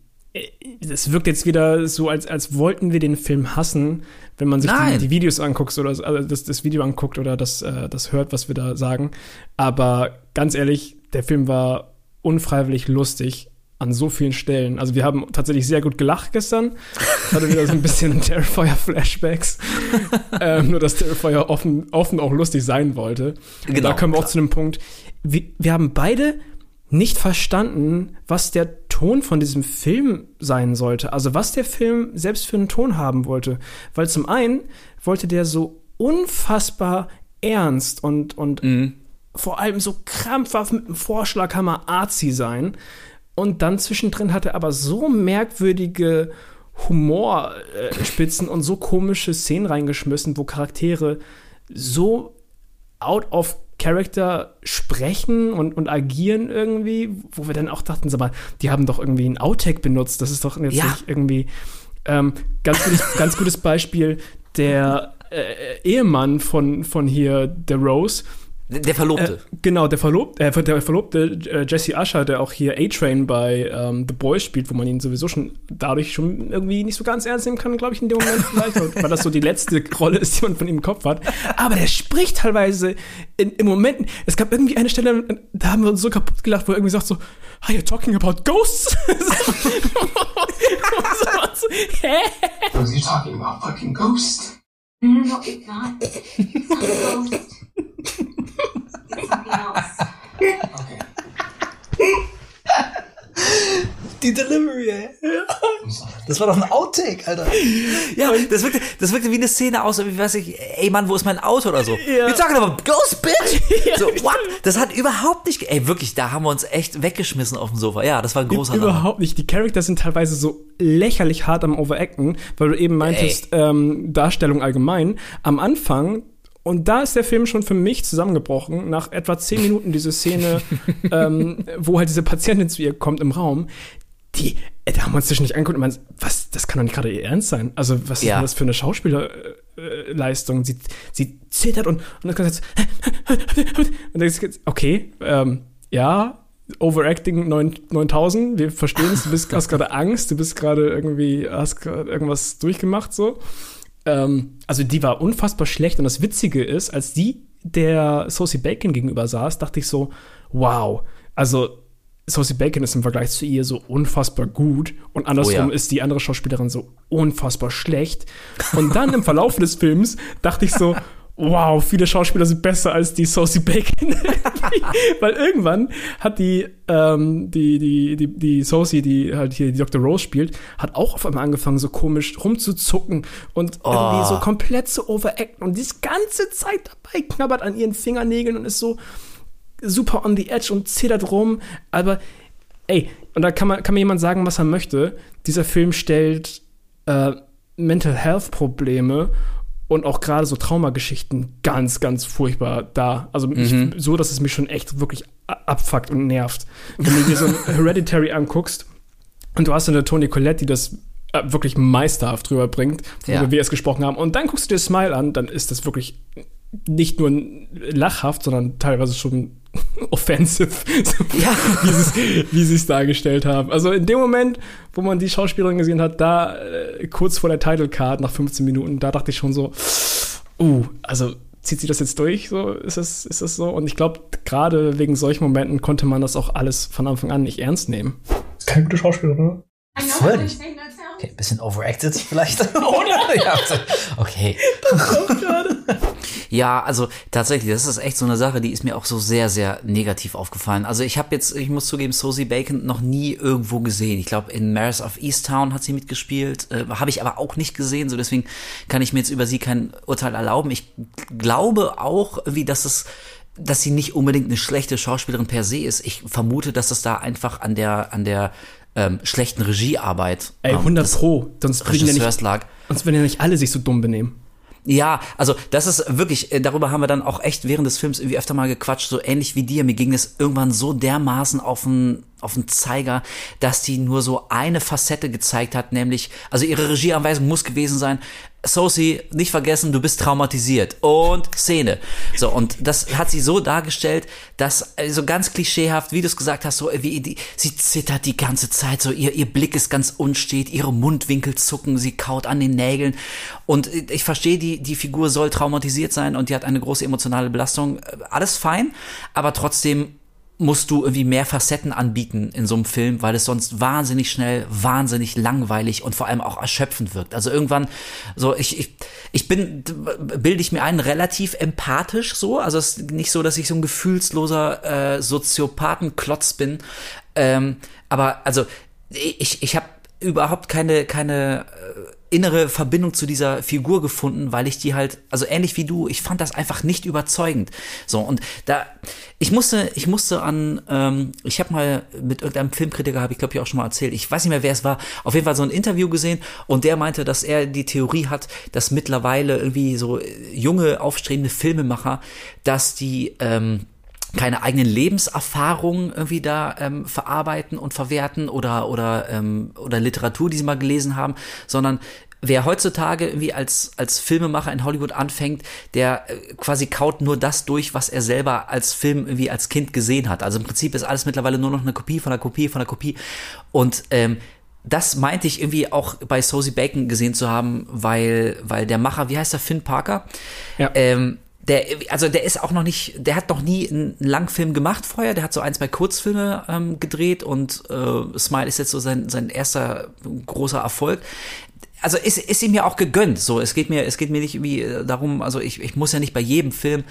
es wirkt jetzt wieder so, als, als wollten wir den Film hassen, wenn man sich die, die, Videos anguckt oder also das, das Video anguckt oder das, äh, das hört, was wir da sagen. Aber ganz ehrlich, der Film war unfreiwillig lustig an so vielen Stellen. Also wir haben tatsächlich sehr gut gelacht gestern. Ich hatte wieder so ein bisschen Terrifier-Flashbacks. ähm, nur, dass Terrifier offen, offen auch lustig sein wollte. Genau, da kommen wir auch zu einem Punkt. Wir, wir haben beide nicht verstanden, was der Ton von diesem Film sein sollte. Also was der Film selbst für einen Ton haben wollte. Weil zum einen wollte der so unfassbar ernst und, und mhm. vor allem so krampfhaft mit dem Vorschlaghammer Arzi sein. Und dann zwischendrin hat er aber so merkwürdige Humorspitzen äh, und so komische Szenen reingeschmissen, wo Charaktere so out of Character sprechen und, und agieren irgendwie, wo wir dann auch dachten, sag mal, die haben doch irgendwie ein Outtake benutzt. Das ist doch jetzt ja. nicht irgendwie ähm, ganz, gutes, ganz gutes Beispiel. Der äh, Ehemann von, von hier, der Rose, der Verlobte. Äh, genau, der Verlobte, äh, der Verlobte äh, Jesse Usher, der auch hier A-Train bei ähm, The Boys spielt, wo man ihn sowieso schon dadurch schon irgendwie nicht so ganz ernst nehmen kann, glaube ich, in dem Moment vielleicht, weil das so die letzte Rolle ist, die man von ihm im Kopf hat. Aber der spricht teilweise in, im Moment. Es gab irgendwie eine Stelle, da haben wir uns so kaputt gelacht, wo er irgendwie sagt so, Are you talking about ghosts? so, hä? Are you talking about fucking ghosts? No, it's not. It's not a ghost. Die Delivery, ey. Das war doch ein Outtake, Alter. Ja, das wirkte, das wirkte wie eine Szene aus, wie weiß ich, ey Mann, wo ist mein Auto oder so. Ja. Wir sagen aber, Ghost Bitch! So, what? Das hat überhaupt nicht, ey, wirklich, da haben wir uns echt weggeschmissen auf dem Sofa. Ja, das war ein großer Überhaupt nicht. Die Charakter sind teilweise so lächerlich hart am Overacten, weil du eben meintest, ähm, Darstellung allgemein. Am Anfang, und da ist der Film schon für mich zusammengebrochen. Nach etwa zehn Minuten diese Szene, ähm, wo halt diese Patientin zu ihr kommt im Raum, die, äh, da haben wir uns nicht angeguckt und meinen, was, das kann doch nicht gerade ihr Ernst sein. Also, was ist ja. denn das für eine Schauspielerleistung? sie, sie zittert und, und dann kommt jetzt, und dann ist okay, ähm, ja, Overacting 9, 9000, wir verstehen es, du bist, hast gerade Angst, du bist gerade irgendwie, hast gerade irgendwas durchgemacht, so. Ähm, also die war unfassbar schlecht und das Witzige ist, als die der Sosie Bacon gegenüber saß, dachte ich so, wow, also Sosie Bacon ist im Vergleich zu ihr so unfassbar gut und andersrum Oh ja. ist die andere Schauspielerin so unfassbar schlecht. Und dann im Verlauf des Films dachte ich so, wow, viele Schauspieler sind besser als die Sosie Bacon. Weil irgendwann hat die, ähm, die, die, die, die Sosie, die halt hier die Dr. Rose spielt, hat auch auf einmal angefangen, so komisch rumzuzucken und irgendwie so komplett zu overacten und die ganze Zeit dabei knabbert an ihren Fingernägeln und ist so super on the edge und zittert rum. Aber ey, und da kann, man, kann mir jemand sagen, was er möchte. Dieser Film stellt äh, Mental Health Probleme und auch gerade so Traumageschichten ganz, ganz furchtbar dar. Also ich, so, dass es mich schon echt wirklich abfuckt und nervt. Wenn du dir so ein Hereditary anguckst und du hast eine Toni Collette, die das äh, wirklich meisterhaft drüber bringt, worüber Ja. wir es gesprochen haben, und dann guckst du dir Smile an, dann ist das wirklich nicht nur lachhaft, sondern teilweise schon offensive, so Ja. wie sie es- wie sie es dargestellt haben. Also in dem Moment, wo man die Schauspielerin gesehen hat, da äh, kurz vor der Title Card nach 15 Minuten, da dachte ich schon so, uh, also zieht sie das jetzt durch? So ist es, ist es so? Und ich glaube, gerade wegen solchen Momenten konnte man das auch alles von Anfang an nicht ernst nehmen. Ist keine gute Schauspielerin, ne? Voll. Okay, ein bisschen overacted vielleicht. Oder? ja, also, okay. Ja, also tatsächlich, das ist echt so eine Sache, die ist mir auch so sehr, sehr negativ aufgefallen. Also ich habe jetzt, ich muss zugeben, Sosie Bacon noch nie irgendwo gesehen. Ich glaube, in Maris of Easttown hat sie mitgespielt, äh, habe ich aber auch nicht gesehen, so deswegen kann ich mir jetzt über sie kein Urteil erlauben. Ich glaube auch, wie dass es dass sie nicht unbedingt eine schlechte Schauspielerin per se ist. Ich vermute, dass es da einfach an der an der ähm, schlechten Regiearbeit Ey, ähm, 100 des Pro. Sonst würden, ja nicht, lag. sonst würden ja nicht alle sich so dumm benehmen. Ja, also das ist wirklich, äh, darüber haben wir dann auch echt während des Films irgendwie öfter mal gequatscht, so ähnlich wie dir. Mir ging es irgendwann so dermaßen auf den, auf den Zeiger, dass die nur so eine Facette gezeigt hat, nämlich, also ihre Regieanweisung muss gewesen sein, Sosie, nicht vergessen, du bist traumatisiert. Und Szene. So, und das hat sie so dargestellt, dass so ganz klischeehaft, wie du es gesagt hast, so wie die, sie zittert die ganze Zeit, so ihr, ihr Blick ist ganz unstet, ihre Mundwinkel zucken, sie kaut an den Nägeln. Und ich verstehe, die, die Figur soll traumatisiert sein und die hat eine große emotionale Belastung. Alles fein, aber trotzdem musst du irgendwie mehr Facetten anbieten in so einem Film, weil es sonst wahnsinnig schnell, wahnsinnig langweilig und vor allem auch erschöpfend wirkt. Also irgendwann so, ich, ich, ich bin, bilde ich mir ein, relativ empathisch so. Also es ist nicht so, dass ich so ein gefühlsloser äh, Soziopathenklotz bin. Ähm, aber also ich, ich habe überhaupt keine, keine äh, innere Verbindung zu dieser Figur gefunden, weil ich die halt, also ähnlich wie du, ich fand das einfach nicht überzeugend. So, und da, ich musste, ich musste an, ähm, ich habe mal mit irgendeinem Filmkritiker, habe ich glaube ich auch schon mal erzählt, ich weiß nicht mehr, wer es war, auf jeden Fall so ein Interview gesehen und der meinte, dass er die Theorie hat, dass mittlerweile irgendwie so junge, aufstrebende Filmemacher, dass die, ähm, keine eigenen Lebenserfahrungen irgendwie da ähm, verarbeiten und verwerten oder oder ähm, oder Literatur, die sie mal gelesen haben, sondern wer heutzutage irgendwie als als Filmemacher in Hollywood anfängt, der äh, quasi kaut nur das durch, was er selber als Film irgendwie als Kind gesehen hat. Also im Prinzip ist alles mittlerweile nur noch eine Kopie von einer Kopie von einer Kopie und ähm, das meinte ich irgendwie auch bei Sosie Bacon gesehen zu haben, weil, weil der Macher, wie heißt der, Finn Parker? Ja. Ähm, der, also der ist auch noch nicht, der hat noch nie einen Langfilm gemacht vorher, der hat so ein, zwei Kurzfilme ähm, gedreht und äh, Smile ist jetzt so sein, sein erster großer Erfolg. Also ist, ist ihm ja auch gegönnt. So, es geht mir, es geht mir nicht irgendwie äh, darum, also ich, ich muss ja nicht bei jedem Film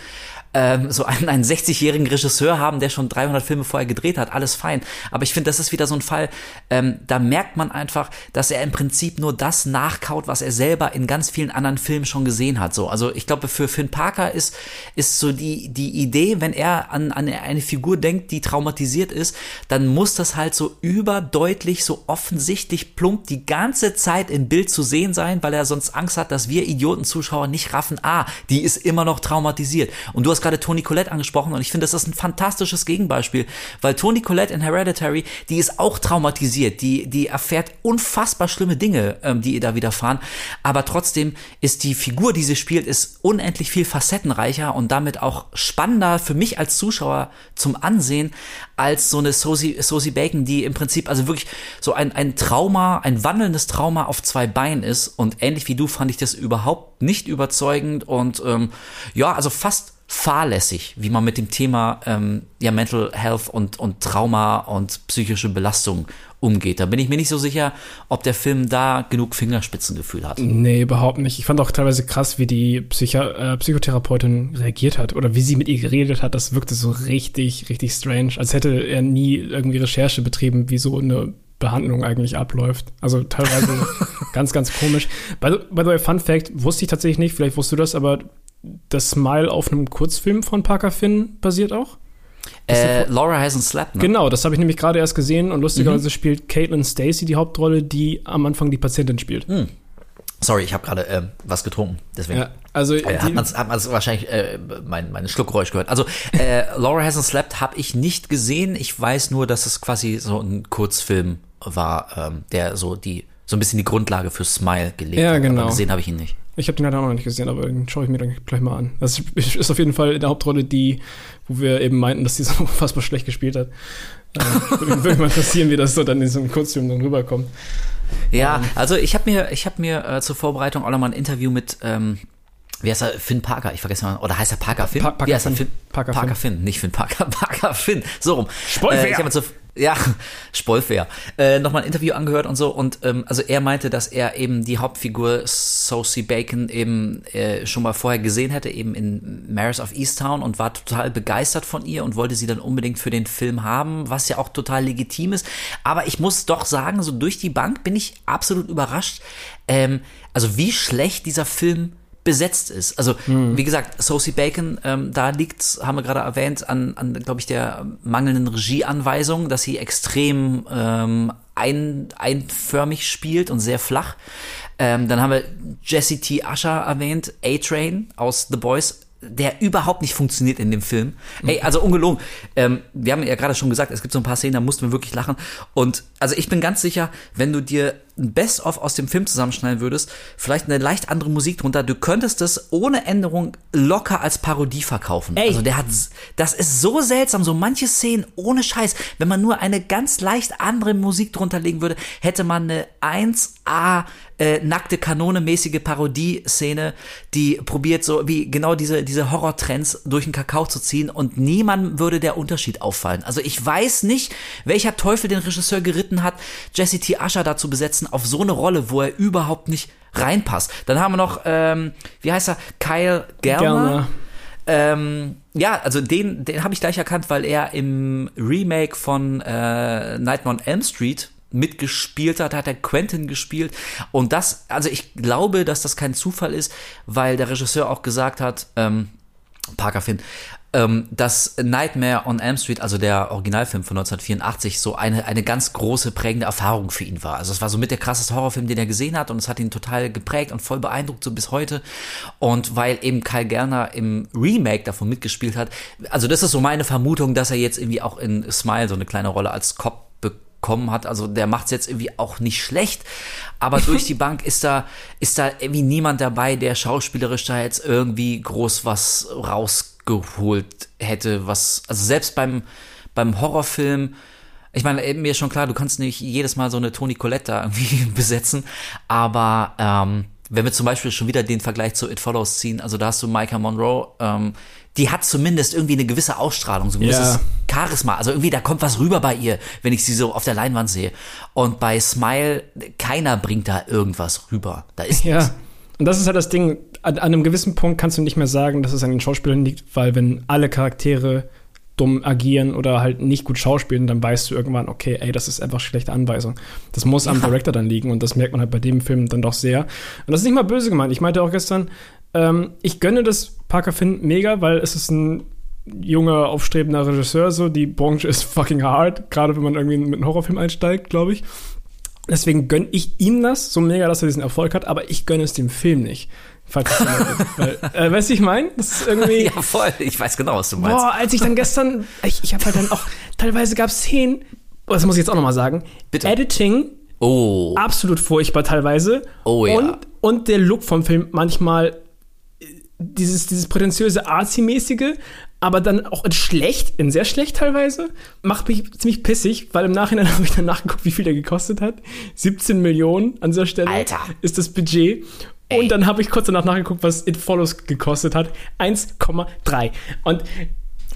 ähm, so einen, einen 60-jährigen Regisseur haben, der schon 300 Filme vorher gedreht hat, alles fein. Aber ich finde, das ist wieder so ein Fall, ähm, da merkt man einfach, dass er im Prinzip nur das nachkaut, was er selber in ganz vielen anderen Filmen schon gesehen hat. So, also ich glaube, für Finn Parker ist, ist so die, die Idee, wenn er an, an eine Figur denkt, die traumatisiert ist, dann muss das halt so überdeutlich, so offensichtlich plump die ganze Zeit im Bild zu sehen sein, weil er sonst Angst hat, dass wir Idioten-Zuschauer nicht raffen, ah, die ist immer noch traumatisiert. Und du hast gerade Toni Collette angesprochen und ich finde, das ist ein fantastisches Gegenbeispiel, weil Toni Collette in Hereditary, die ist auch traumatisiert, die, die erfährt unfassbar schlimme Dinge, ähm, die ihr da widerfahren, aber trotzdem ist die Figur, die sie spielt, ist unendlich viel facettenreicher und damit auch spannender für mich als Zuschauer zum Ansehen, als so eine Sosie, Sosie Bacon, die im Prinzip also wirklich so ein, ein Trauma, ein wandelndes Trauma auf zwei Beinen ist. Und ähnlich wie du fand ich das überhaupt nicht überzeugend und ähm, ja, also fast fahrlässig, wie man mit dem Thema ähm, ja, Mental Health und, und Trauma und psychische Belastung umgeht. Da bin ich mir nicht so sicher, ob der Film da genug Fingerspitzengefühl hat. Nee, überhaupt nicht. Ich fand auch teilweise krass, wie die Psycho äh, Psychotherapeutin reagiert hat oder wie sie mit ihr geredet hat. Das wirkte so richtig, richtig strange, als hätte er nie irgendwie Recherche betrieben, wie so eine Behandlung eigentlich abläuft. Also teilweise ganz, ganz komisch. By, by the way, Fun Fact, wusste ich tatsächlich nicht, vielleicht wusstest du das, aber das Smile auf einem Kurzfilm von Parker Finn basiert auch? Äh, Laura hasn't slept, ne? Genau, das habe ich nämlich gerade erst gesehen und lustigerweise mhm. spielt Caitlin Stacy die Hauptrolle, die am Anfang die Patientin spielt. Mhm. Sorry, ich habe gerade äh, was getrunken, deswegen. Ja, also äh, hat man man's wahrscheinlich äh, mein mein Schluckgeräusch gehört. Also äh, Laura hasn't slept habe ich nicht gesehen. Ich weiß nur, dass es quasi so ein Kurzfilm war, ähm, der so die so ein bisschen die Grundlage für Smile gelegt ja, hat. Genau. Aber gesehen habe ich ihn nicht. Ich habe den leider auch noch nicht gesehen, aber den schaue ich mir dann gleich mal an. Das ist auf jeden Fall in der Hauptrolle die, wo wir eben meinten, dass die so unfassbar schlecht gespielt hat. Äh, würde mich mal interessieren, wie das so dann in so einem Kurzfilm dann rüberkommt. Ja, ähm. also ich habe mir, ich habe mir äh, zur Vorbereitung auch nochmal ein Interview mit ähm, wie heißt er? Finn Parker, ich vergesse mal, oder heißt er Parker Finn? Pa Parker wie heißt er? Finn? Parker, Parker Finn. Finn. nicht Finn Parker, Parker Finn, so rum. Spoilfair. Äh, ja, Spoilfair. Äh, Nochmal ein Interview angehört und so und ähm, also er meinte, dass er eben die Hauptfigur Sosie Bacon eben äh, schon mal vorher gesehen hätte, eben in Maris of Easttown und war total begeistert von ihr und wollte sie dann unbedingt für den Film haben, was ja auch total legitim ist. Aber ich muss doch sagen, so durch die Bank bin ich absolut überrascht, ähm, also wie schlecht dieser Film besetzt ist. Also, mhm. wie gesagt, Sosie Bacon, ähm, da liegt, haben wir gerade erwähnt, an, an glaube ich, der mangelnden Regieanweisung, dass sie extrem ähm, ein, einförmig spielt und sehr flach. Ähm, dann haben wir Jesse T. Usher erwähnt, A-Train aus The Boys, der überhaupt nicht funktioniert in dem Film. Ey, also ungelogen. Ähm, wir haben ja gerade schon gesagt, es gibt so ein paar Szenen, da mussten wir wirklich lachen. Und also ich bin ganz sicher, wenn du dir ein Best-of aus dem Film zusammenschneiden würdest, vielleicht eine leicht andere Musik drunter, du könntest das ohne Änderung locker als Parodie verkaufen. Ey. Also der hat, das ist so seltsam, so manche Szenen ohne Scheiß. Wenn man nur eine ganz leicht andere Musik drunter legen würde, hätte man eine 1A äh, nackte Kanone mäßige Parodie-Szene, die probiert so wie genau diese diese Horrortrends durch den Kakao zu ziehen und niemand würde der Unterschied auffallen. Also ich weiß nicht, welcher Teufel den Regisseur geritten hat, Jesse T. Usher dazu besetzen auf so eine Rolle, wo er überhaupt nicht reinpasst. Dann haben wir noch, ähm, wie heißt er, Kyle Germer. Ähm, ja, also den, den habe ich gleich erkannt, weil er im Remake von äh, Nightmare on Elm Street mitgespielt hat, hat er Quentin gespielt. Und das, also ich glaube, dass das kein Zufall ist, weil der Regisseur auch gesagt hat, ähm, Parker Finn, ähm, dass Nightmare on Elm Street, also der Originalfilm von 1984, so eine, eine ganz große prägende Erfahrung für ihn war. Also es war so mit der krasseste Horrorfilm, den er gesehen hat und es hat ihn total geprägt und voll beeindruckt, so bis heute. Und weil eben Kyle Gerner im Remake davon mitgespielt hat, also das ist so meine Vermutung, dass er jetzt irgendwie auch in Smile so eine kleine Rolle als Cop bekommen hat. Also der macht es jetzt irgendwie auch nicht schlecht, aber durch die Bank ist da ist da irgendwie niemand dabei, der schauspielerisch da jetzt irgendwie groß was raus geholt hätte, was, also selbst beim, beim Horrorfilm, ich meine, mir ist schon klar, du kannst nicht jedes Mal so eine Toni Colette da irgendwie besetzen, aber ähm, wenn wir zum Beispiel schon wieder den Vergleich zu It Follows ziehen, also da hast du Micah Monroe, ähm, die hat zumindest irgendwie eine gewisse Ausstrahlung, so ein gewisses yeah. Charisma. Also irgendwie, da kommt was rüber bei ihr, wenn ich sie so auf der Leinwand sehe. Und bei Smile, keiner bringt da irgendwas rüber. Da ist ja. Nichts. Und das ist halt das Ding, an, einem gewissen Punkt kannst du nicht mehr sagen, dass es an den Schauspielern liegt, weil wenn alle Charaktere dumm agieren oder halt nicht gut schauspielen, dann weißt du irgendwann, okay, ey, das ist einfach schlechte Anweisung. Das muss am. Director dann liegen und das merkt man halt bei dem Film dann doch sehr. Und das ist nicht mal böse gemeint. Ich meinte auch gestern, ähm, ich gönne das Parker Finn mega, weil es ist ein junger, aufstrebender Regisseur, so die Branche ist fucking hard, gerade wenn man irgendwie mit einem Horrorfilm einsteigt, glaube ich. Deswegen gönne ich ihm das so mega, dass er diesen Erfolg hat, aber ich gönne es dem Film nicht. Falls ich Weil, äh, weißt du, ich meine? Das ist irgendwie. Ja, voll. Ich weiß genau, was du meinst. Boah, als ich dann gestern, ich, ich habe halt dann auch, teilweise gab es Szenen, oh, das muss ich jetzt auch nochmal sagen. Bitte. Editing, Oh. absolut furchtbar teilweise. Oh ja. Und, und der Look vom Film manchmal dieses, dieses prätentiöse Arzi-mäßige, aber dann auch in schlecht, in sehr schlecht teilweise, macht mich ziemlich pissig, weil im Nachhinein habe ich dann nachgeguckt, wie viel der gekostet hat. 17 Millionen an dieser Stelle Alter. ist das Budget. Ey. Und dann habe ich kurz danach nachgeguckt, was It Follows gekostet hat. 1,3. Und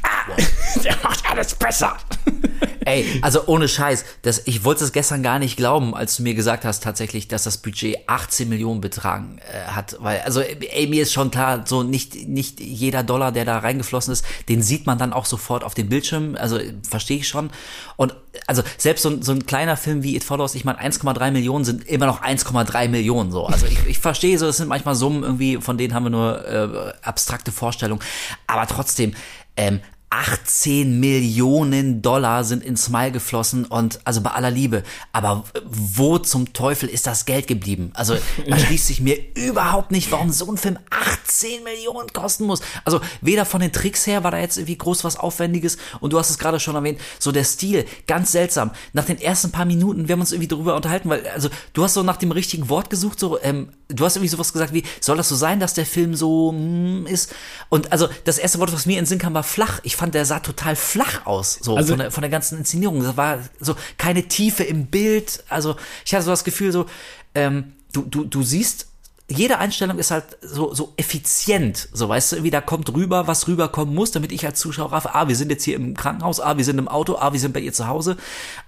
ah, der macht alles besser. Ey, also ohne Scheiß, das, ich wollte es gestern gar nicht glauben, als du mir gesagt hast tatsächlich, dass das Budget 18 Millionen betragen äh, hat, weil also ey, mir ist schon klar, so nicht nicht jeder Dollar, der da reingeflossen ist, den sieht man dann auch sofort auf dem Bildschirm, also verstehe ich schon. Und also selbst so, so ein kleiner Film wie It Follows, ich meine 1,3 Millionen sind immer noch 1,3 Millionen so, also ich, ich verstehe so, es sind manchmal Summen irgendwie, von denen haben wir nur äh, abstrakte Vorstellungen, aber trotzdem ähm, 18 Millionen Dollar sind in Smile geflossen und also bei aller Liebe. Aber wo zum Teufel ist das Geld geblieben? Also erschließt sich mir überhaupt nicht, warum so ein Film 18 Millionen kosten muss. Also weder von den Tricks her war da jetzt irgendwie groß was Aufwendiges und du hast es gerade schon erwähnt, so der Stil, ganz seltsam. Nach den ersten paar Minuten, wir haben uns irgendwie darüber unterhalten, weil also du hast so nach dem richtigen Wort gesucht, so ähm, du hast irgendwie sowas gesagt wie, soll das so sein, dass der Film so mm, ist? Und also das erste Wort, was mir in den Sinn kam, war flach. Ich fand, der sah total flach aus, so Also- von, der, von der ganzen Inszenierung. Da war so keine Tiefe im Bild. Also ich hatte so das Gefühl, so ähm, du du du siehst jede Einstellung ist halt so, so effizient, so weißt du, irgendwie da kommt rüber, was rüberkommen muss, damit ich als Zuschauer raffe, ah, wir sind jetzt hier im Krankenhaus, ah, wir sind im Auto, ah, wir sind bei ihr zu Hause,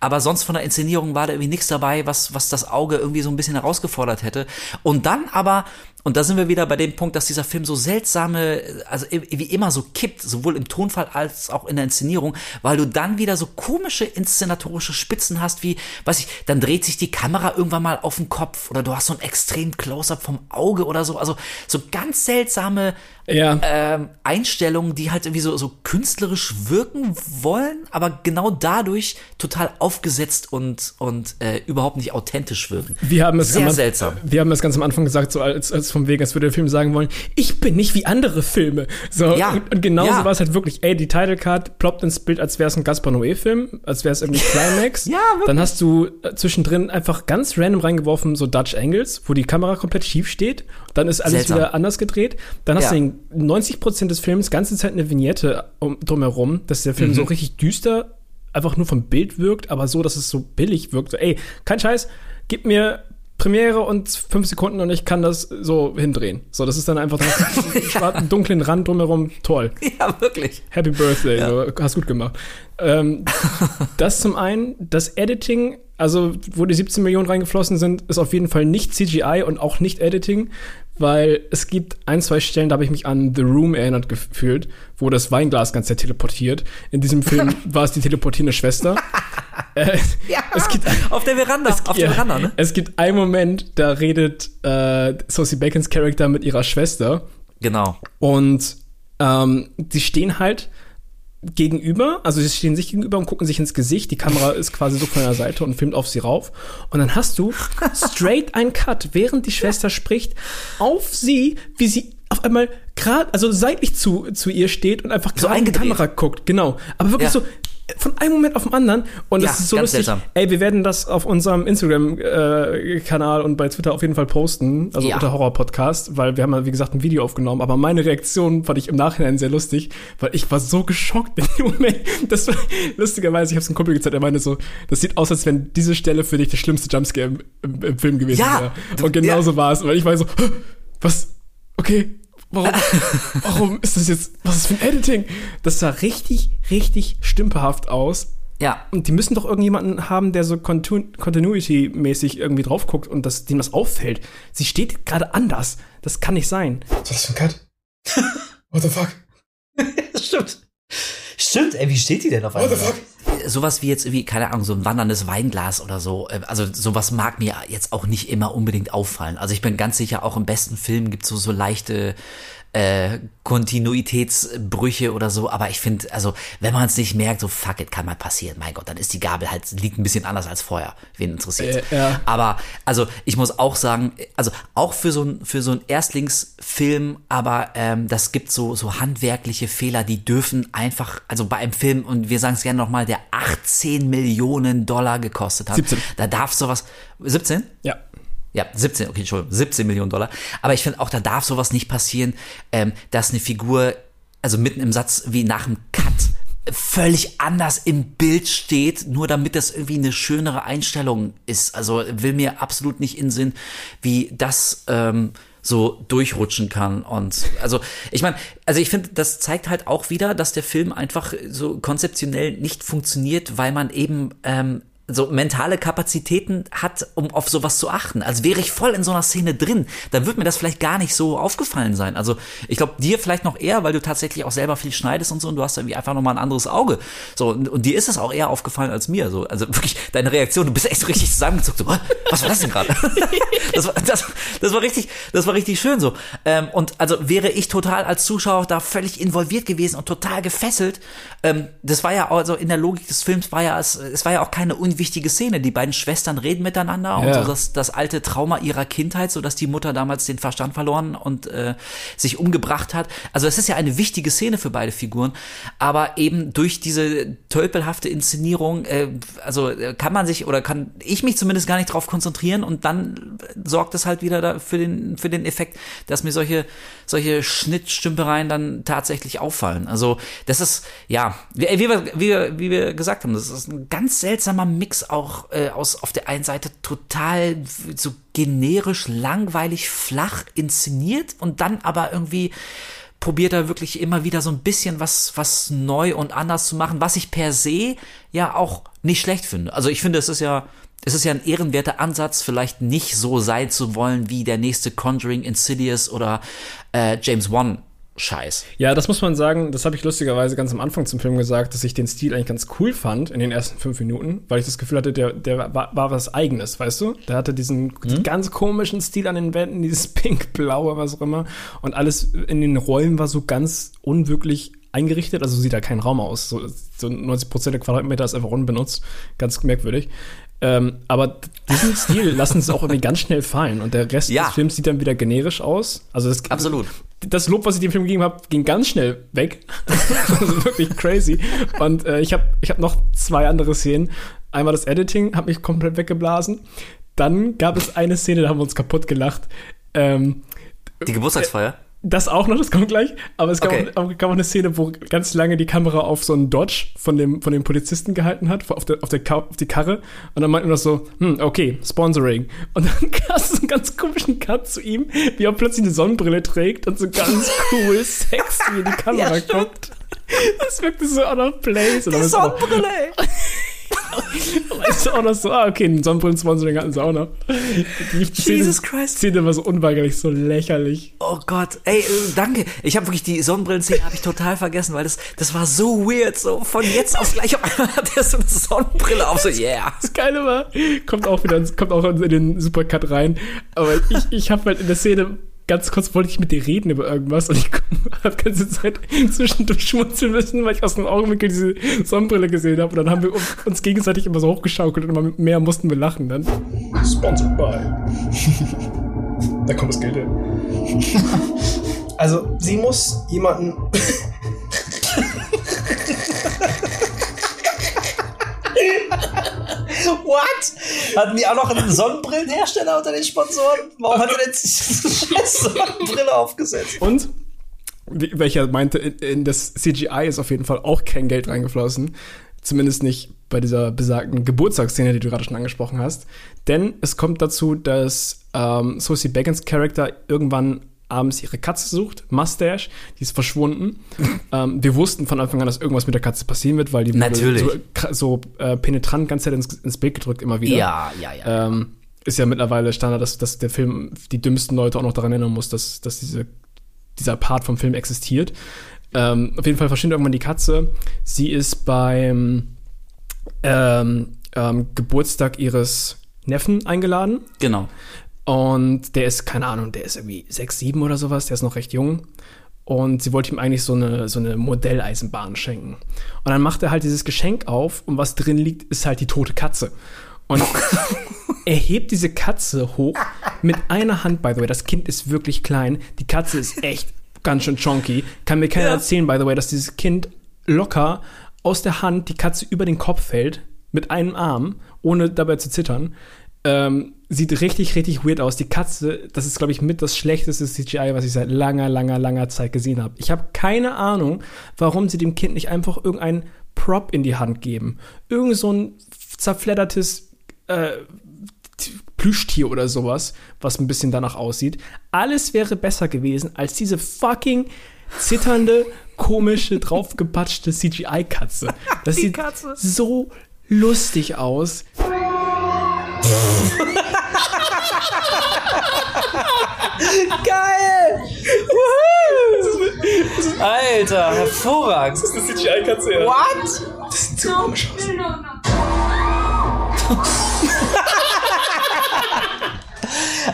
aber sonst von der Inszenierung war da irgendwie nichts dabei, was, was das Auge irgendwie so ein bisschen herausgefordert hätte. Und dann aber, und da sind wir wieder bei dem Punkt, dass dieser Film so seltsame, also wie immer so kippt, sowohl im Tonfall als auch in der Inszenierung, weil du dann wieder so komische inszenatorische Spitzen hast, wie, weiß ich, dann dreht sich die Kamera irgendwann mal auf den Kopf oder du hast so ein extrem Close-up vom Auge oder so, also so ganz seltsame Ja. ähm, Einstellungen, die halt irgendwie so, so künstlerisch wirken wollen, aber genau dadurch total aufgesetzt und, und äh, überhaupt nicht authentisch wirken. Wir haben es Sehr am seltsam. Wir haben es ganz am Anfang gesagt, so als, als vom Wegen, als würde der Film sagen wollen, ich bin nicht wie andere Filme. So, Ja. und, und genauso Ja. war es halt wirklich, ey, die Title Card ploppt ins Bild, als wäre es ein Gaspar Noé-Film, als wäre es irgendwie Climax. Ja, wirklich. Dann hast du äh, zwischendrin einfach ganz random reingeworfen, so Dutch Angles, wo die Kamera komplett schief steht. Dann ist alles Seltsam. wieder anders gedreht. Dann hast Ja. du den 90% des Films ganze Zeit eine Vignette um, drumherum, dass der Mhm. Film so richtig düster einfach nur vom Bild wirkt, aber so, dass es so billig wirkt. So, ey, kein Scheiß, gib mir Premiere und fünf Sekunden und ich kann das so hindrehen. So, das ist dann einfach so einen schwarzen, dunklen Rand drumherum. Toll. Ja, wirklich. Happy Birthday, so, hast gut gemacht. Ähm, das zum einen, das Editing, also wo die 17 Millionen reingeflossen sind, ist auf jeden Fall nicht CGI und auch nicht Editing, weil es gibt ein, zwei Stellen, da habe ich mich an The Room erinnert gefühlt, wo das Weinglas ganz sehr teleportiert. In diesem Film war es die teleportierende Schwester. äh, Ja, es gibt auf der Veranda, auf ja, der Veranda, ne? Es gibt einen Moment, da redet äh, Sosie Bacons Charakter mit ihrer Schwester Genau. und ähm, sie stehen halt gegenüber, also sie stehen sich gegenüber und gucken sich ins Gesicht. Die Kamera ist quasi so von der Seite und filmt auf sie rauf. Und dann hast du straight einen Cut, während die Schwester spricht, auf sie, wie sie auf einmal gerade, also seitlich zu, zu ihr steht und einfach So gerade in die. Kamera guckt. Genau. Aber wirklich Ja. so von einem Moment auf den anderen. Und Ja, das ist so lustig. seltsam. Ey, wir werden das auf unserem Instagram-Kanal und bei Twitter auf jeden Fall posten, also Ja. unter Horror Podcast, weil wir haben ja, wie gesagt, ein Video aufgenommen, aber meine Reaktion fand ich im Nachhinein sehr lustig, weil ich war so geschockt in dem Moment. Das war, lustigerweise, ich habe es einem Kumpel gezeigt, er meinte so, das sieht aus, als wenn diese Stelle für dich der schlimmste Jumpscare im, im, im Film gewesen Ja, wäre. Und genauso war es, weil ich war so, "Hä? was, okay, warum, warum ist das jetzt, was ist für ein Editing? Das sah richtig, richtig stümperhaft aus. Ja, Und die müssen doch irgendjemanden haben, der so Continu- Continuity-mäßig irgendwie drauf guckt und das, dem das auffällt. Sie steht gerade anders. Das kann nicht sein. Was ist das für ein Cut? What the fuck? Stimmt. Stimmt, ey, wie steht die denn auf What the einmal? fuck? Sowas wie jetzt irgendwie, keine Ahnung, so ein wanderndes Weinglas oder so. äh, Also sowas mag mir jetzt auch nicht immer unbedingt auffallen. Also ich bin ganz sicher, auch im besten Film gibt es so, so leichte äh, Kontinuitätsbrüche oder so, aber ich finde, also wenn man es nicht merkt, so fuck it, kann mal passieren. Mein Gott, dann ist die Gabel halt, liegt ein bisschen anders als vorher. Wen interessiert Äh, ja. Aber also ich muss auch sagen, also auch für so ein für so ein Erstlingsfilm, aber ähm, das gibt so so handwerkliche Fehler, die dürfen einfach, also bei einem Film und wir sagen es gerne nochmal, der 18 Millionen Dollar gekostet hat. 17. Da darf sowas 17? Ja. Ja, 17, okay, Entschuldigung, 17 Millionen Dollar. Aber ich finde auch, da darf sowas nicht passieren, ähm, dass eine Figur, also mitten im Satz wie nach dem Cut, völlig anders im Bild steht, nur damit das irgendwie eine schönere Einstellung ist. Also will mir absolut nicht in Sinn, wie das ähm, so durchrutschen kann. Und also, ich meine, also ich finde, das zeigt halt auch wieder, dass der Film einfach so konzeptionell nicht funktioniert, weil man eben ähm, so mentale Kapazitäten hat, um auf sowas zu achten. Also wäre ich voll in so einer Szene drin, dann würde mir das vielleicht gar nicht so aufgefallen sein. Also ich glaube, dir vielleicht noch eher, weil du tatsächlich auch selber viel schneidest und so und du hast irgendwie einfach nochmal ein anderes Auge. So, und, und dir ist es auch eher aufgefallen als mir. So, also wirklich, deine Reaktion, du bist echt so richtig zusammengezuckt. So, was war das denn gerade? das, war, das, das war richtig, das war richtig schön so. Ähm, und also wäre ich total als Zuschauer da völlig involviert gewesen und total gefesselt. Ähm, das war ja also in der Logik des Films war ja es, es war ja auch keine unwichtige Szene. Die beiden Schwestern reden miteinander und Ja. so das, das alte Trauma ihrer Kindheit, so dass die Mutter damals den Verstand verloren und äh, sich umgebracht hat. Also es ist ja eine wichtige Szene für beide Figuren, aber eben durch diese tölpelhafte Inszenierung, äh, also äh, kann man sich oder kann ich mich zumindest gar nicht drauf konzentrieren und dann sorgt es halt wieder da für den für den Effekt, dass mir solche solche Schnittstümpereien dann tatsächlich auffallen. Also das ist ja wie, wie, wir, wie, wie wir gesagt haben, das ist ein ganz seltsamer Mix auch äh, aus auf der einen Seite total so generisch langweilig flach inszeniert und dann aber irgendwie probiert er wirklich immer wieder so ein bisschen was, was neu und anders zu machen, was ich per se ja auch nicht schlecht finde. Also ich finde, es ist ja, es ist ja ein ehrenwerter Ansatz, vielleicht nicht so sein zu wollen wie der nächste Conjuring, Insidious oder äh, James Wan Scheiß. Ja, das muss man sagen, das habe ich lustigerweise ganz am Anfang zum Film gesagt, dass ich den Stil eigentlich ganz cool fand in den ersten fünf Minuten, weil ich das Gefühl hatte, der, der war, war was Eigenes, weißt du? Der hatte diesen ganz komischen Stil an den Wänden, dieses pink-blaue, was auch immer. Und alles in den Räumen war so ganz unwirklich eingerichtet, also sieht da kein Raum aus. So, so 90 Prozent der Quadratmeter ist einfach unbenutzt. Ganz merkwürdig. Ähm, aber diesen Stil lassen sie auch irgendwie ganz schnell fallen und der Rest Ja. des Films sieht dann wieder generisch aus. Also das, Absolut. das Lob, was ich dem Film gegeben habe, ging ganz schnell weg. also wirklich crazy. Und äh, ich habe ich hab noch zwei andere Szenen. Einmal das Editing hat mich komplett weggeblasen. Dann gab es eine Szene, da haben wir uns kaputt gelacht. Ähm, Die Geburtstagsfeier? Das auch noch, das kommt gleich. Aber es gab, Okay. auch, gab auch eine Szene, wo ganz lange die Kamera auf so einen Dodge von dem, von dem Polizisten gehalten hat, auf, der, auf, der Ka auf die Karre. Und dann meinten wir so, hm, okay, Sponsoring. Und dann gab es einen ganz komischen Cut zu ihm, wie er plötzlich eine Sonnenbrille trägt und so ganz cool, sexy in die Kamera guckt. Das wirkte so out of place. Und dann ist ey. ist auch noch so, ah, okay, ein Sonnenbrillen-Sponsoring hatten sie auch noch. Die Szene, Jesus Christ. Szene war so unweigerlich, so lächerlich. Oh Gott, ey, äh, danke. Ich habe wirklich die Sonnenbrillen-Szene habe ich total vergessen, weil das, das war so weird. So von jetzt auf gleich auf einmal hat er so eine Sonnenbrille auf, so yeah. Das Geile war, kommt auch wieder, kommt auch in den Supercut rein. Aber ich, ich habe halt in der Szene ganz kurz wollte ich mit dir reden über irgendwas und ich habe ganze Zeit zwischendurch schmunzeln müssen, weil ich aus dem Augenwinkel diese Sonnenbrille gesehen habe. Und dann haben wir uns- gegenseitig immer so hochgeschaukelt und immer mehr mussten wir lachen dann. Sponsored by. da kommt das Geld her. Also, sie muss jemanden. What? Hatten die auch noch einen Sonnenbrillenhersteller unter den Sponsoren? Warum hat er denn scheiß Sonnenbrille aufgesetzt? Und welcher meinte, in, in das CGI ist auf jeden Fall auch kein Geld reingeflossen. Zumindest nicht bei dieser besagten Geburtstagsszene, die du gerade schon angesprochen hast. Denn es kommt dazu, dass ähm, Sophie Bagans Charakter irgendwann abends ihre Katze sucht, Mustache, die ist verschwunden. ähm, wir wussten von Anfang an, dass irgendwas mit der Katze passieren wird, weil die Natürlich. so, so äh, penetrant ganz ins, ins Bild gedrückt immer wieder. Ja, ja, ja. Ähm, ist ja mittlerweile Standard, dass, dass der Film die dümmsten Leute auch noch daran erinnern muss, dass, dass diese, dieser Part vom Film existiert. Ähm, auf jeden Fall verschwindet irgendwann die Katze. Sie ist beim ähm, ähm, Geburtstag ihres Neffen eingeladen. Genau. Und der ist, keine Ahnung, der ist irgendwie sechs, sieben oder sowas, der ist noch recht jung. und sie wollte ihm eigentlich so eine, so eine Modelleisenbahn schenken. Und dann macht er halt dieses Geschenk auf und was drin liegt, ist halt die tote Katze. Und er hebt diese Katze hoch mit einer Hand, by the way. Das Kind ist wirklich klein. Die Katze ist echt ganz schön chonky. Kann mir keiner Ja. erzählen, by the way, dass dieses Kind locker aus der Hand die Katze über den Kopf fällt, mit einem Arm, ohne dabei zu zittern. Ähm, sieht richtig, richtig weird aus. Die Katze, das ist, glaube ich, mit das schlechteste CGI, was ich seit langer, langer, langer Zeit gesehen habe. Ich habe keine Ahnung, warum sie dem Kind nicht einfach irgendeinen Prop in die Hand geben. Irgend so ein zerfleddertes äh, Plüschtier oder sowas, was ein bisschen danach aussieht. Alles wäre besser gewesen als diese fucking zitternde, komische, draufgepatschte CGI-Katze. Das sieht Katze. so lustig aus. Geil! Woohoo! Alter, hervorragend. Das ist eine CGI-Katze, ja. What? Das sieht so komisch aus.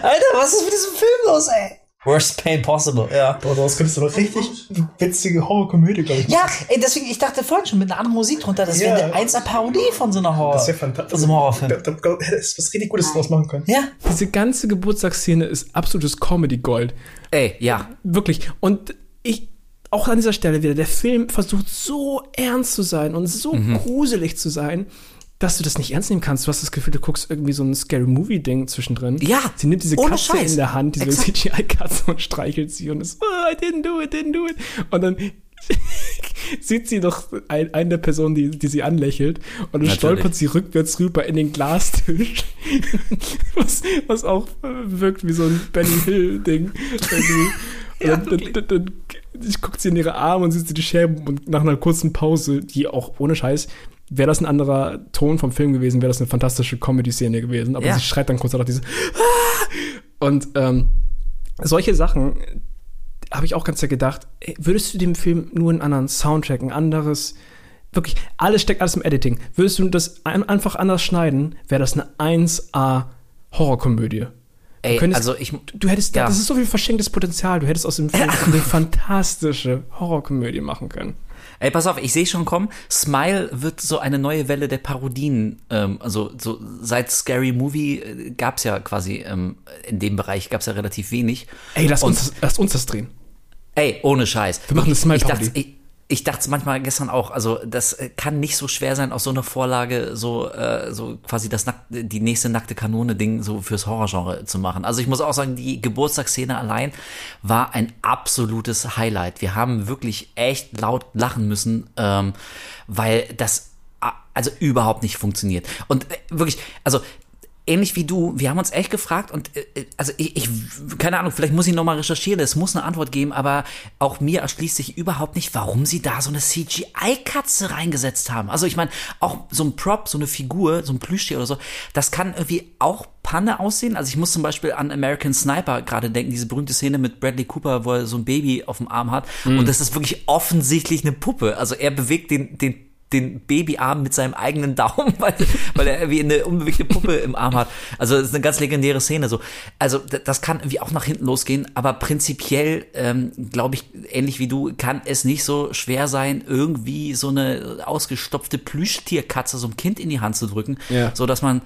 Alter, was ist mit diesem Film los, ey? Worst pain possible, ja. Boah, daraus könntest du doch richtig witzige Horrorkomödie, glaube ich. Ja, ey, deswegen, ich dachte vorhin schon mit einer anderen Musik drunter, das wäre Ja. eine 1 Parodie von so einer Horror. Das wäre fantastisch. Von so einem Horrorfilm. Da, da, da hättest du was richtig Gutes draus machen können. Ja. Diese ganze Geburtstagsszene ist absolutes Comedy-Gold. Ey, ja. Wirklich. Und ich, auch an dieser Stelle wieder, der Film versucht so ernst zu sein und so gruselig zu sein, dass du das nicht ernst nehmen kannst. Du hast das Gefühl, du guckst irgendwie so ein Scary Movie-Ding zwischendrin. Ja, Sie nimmt diese Katze Scheiß. in der Hand, diese. CGI-Katze und streichelt sie und ist, oh, I didn't do it, didn't do it. Und dann sieht sie doch ein, eine der Personen, die, die sie anlächelt und dann Natürlich. stolpert sie rückwärts rüber in den Glastisch. was, was auch wirkt wie so ein Benny Hill-Ding. dann, dann, dann, dann guckt sie in ihre Arme und sieht sie die Scherben und nach einer kurzen Pause, die auch ohne Scheiß, wäre das ein anderer Ton vom Film gewesen, wäre das eine fantastische Comedy-Szene gewesen. Aber Ja. sie schreit dann kurz danach diese "Ah!" und ähm, solche Sachen habe ich auch ganz gedacht, ey, würdest du dem Film nur einen anderen Soundtrack, ein anderes, wirklich, alles steckt alles im Editing. Würdest du das ein, einfach anders schneiden, wäre das eine 1A Horrorkomödie. Ey, könntest- also ich, Du hättest, Ja. das ist so viel verschenktes Potenzial. Du hättest aus dem Film eine fantastische Horrorkomödie machen können. Ey, pass auf, ich sehe schon kommen. Smile wird so eine neue Welle der Parodien. Ähm, also so seit Scary Movie äh, gab's ja quasi ähm, in dem Bereich gab's ja relativ wenig. Ey, lass Und- uns, das- lass uns das drehen. Ey, ohne Scheiß. Wir machen eine ich Smile-Parodie. Ich, dachte manchmal gestern auch, also das äh, kann nicht so schwer sein, aus so einer Vorlage so, äh, so quasi das nack, die nächste nackte Kanone-Ding so fürs Horrorgenre zu machen. Also ich muss auch sagen, die Geburtstagsszene allein war ein absolutes Highlight. Wir haben wirklich echt laut lachen müssen, ähm, weil das also überhaupt nicht funktioniert. Und äh, wirklich, also ähnlich wie du, wir haben uns echt gefragt und äh, also ich, ich keine Ahnung, vielleicht muss ich noch mal recherchieren, es muss eine Antwort geben, aber auch mir erschließt sich überhaupt nicht, warum sie da so eine CGI-Katze reingesetzt haben. Also ich meine, auch so ein Prop, so eine Figur, so ein Plüschtier oder so, das kann irgendwie auch Panne aussehen. Also ich muss zum Beispiel an American Sniper gerade denken, diese berühmte Szene mit Bradley Cooper, wo er so ein Baby auf dem Arm hat und das ist wirklich offensichtlich eine Puppe. Also er bewegt den den den Babyarm mit seinem eigenen Daumen, weil, weil er irgendwie eine unbewegte Puppe im Arm hat. Also das ist eine ganz legendäre Szene. So, also das kann irgendwie auch nach hinten losgehen. Aber prinzipiell ähm, glaube ich, ähnlich wie du, kann es nicht so schwer sein, irgendwie so eine ausgestopfte Plüschtierkatze so einem Kind in die Hand zu drücken, Ja. so dass man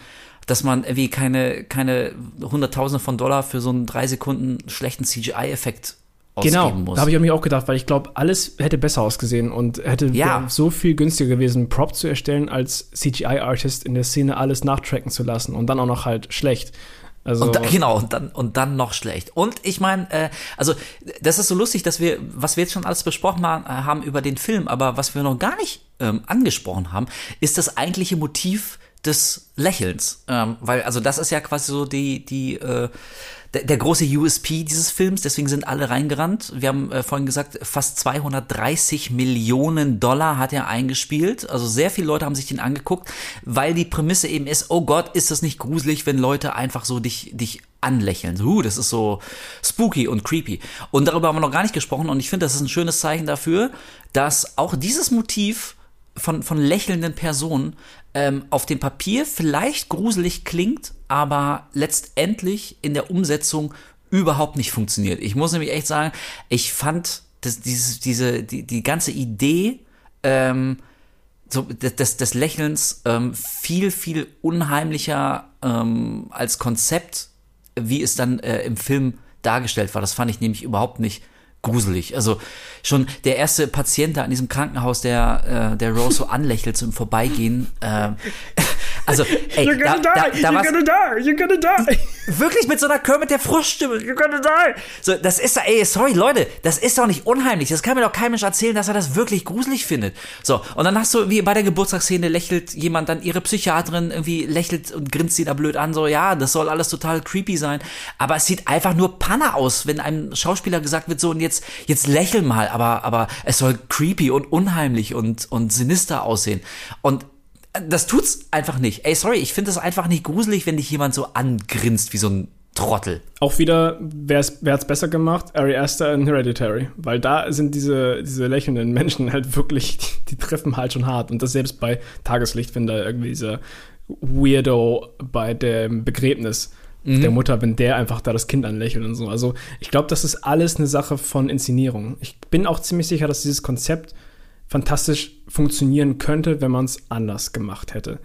dass man irgendwie keine keine Hunderttausende von Dollar für so einen drei Sekunden schlechten CGI-Effekt Genau, da habe ich mir auch gedacht, weil ich glaube, alles hätte besser ausgesehen und hätte Ja. so viel günstiger gewesen, Prop zu erstellen, als CGI-Artist in der Szene alles nachtracken zu lassen und dann auch noch halt schlecht. Also, Und da, genau, und dann, und dann noch schlecht. Und ich meine, äh, also das ist so lustig, dass wir, was wir jetzt schon alles besprochen ha- haben über den Film, aber was wir noch gar nicht ähm, angesprochen haben, ist das eigentliche Motiv des Lächelns. Ähm, weil, also das ist ja quasi so die, die, äh, der, der große USP dieses Films, deswegen sind alle reingerannt. Wir haben äh, vorhin gesagt, fast 230 Millionen Dollar hat er eingespielt. Also sehr viele Leute haben sich den angeguckt, weil die Prämisse eben ist, oh Gott, ist das nicht gruselig, wenn Leute einfach so dich, dich anlächeln. So, uh, das ist so spooky und creepy. Und darüber haben wir noch gar nicht gesprochen und ich finde, das ist ein schönes Zeichen dafür, dass auch dieses Motiv von, von lächelnden Personen ähm, auf dem Papier vielleicht gruselig klingt, aber letztendlich in der Umsetzung überhaupt nicht funktioniert. Ich muss nämlich echt sagen, ich fand das, dieses, diese, die, die ganze Idee ähm, so des, des Lächelns ähm, viel, viel unheimlicher ähm, als Konzept, wie es dann äh, im Film dargestellt war. Das fand ich nämlich überhaupt nicht gruselig. Also schon der erste Patient da in diesem Krankenhaus, der, äh, der Rose so anlächelt im Vorbeigehen. Äh, also, ey, You're gonna da, die, da, da you're gonna die, you're gonna die. Wirklich mit so einer Kermit der Froststimme. You're gonna die. So, das ist, ey, sorry, Leute, das ist doch nicht unheimlich. Das kann mir doch kein Mensch erzählen, dass er das wirklich gruselig findet. So, und dann hast du, wie bei der Geburtstagsszene, lächelt jemand dann ihre Psychiaterin irgendwie lächelt und grinst sie da blöd an, so, ja, das soll alles total creepy sein. Aber es sieht einfach nur Panne aus, wenn einem Schauspieler gesagt wird, so, und jetzt, jetzt lächel mal, aber, aber es soll creepy und unheimlich und, und sinister aussehen. Und das tut's einfach nicht. Ey, sorry, ich finde es einfach nicht gruselig, wenn dich jemand so angrinst wie so ein Trottel. Auch wieder, wer hat es besser gemacht? Ari Aster in Hereditary. Weil da sind diese, diese lächelnden Menschen halt wirklich, die, die treffen halt schon hart. Und das selbst bei Tageslicht, wenn da irgendwie dieser Weirdo bei dem Begräbnis mhm. der Mutter, wenn der einfach da das Kind anlächelt und so. Also ich glaube, das ist alles eine Sache von Inszenierung. Ich bin auch ziemlich sicher, dass dieses Konzept fantastisch funktionieren könnte, wenn man es anders gemacht hätte.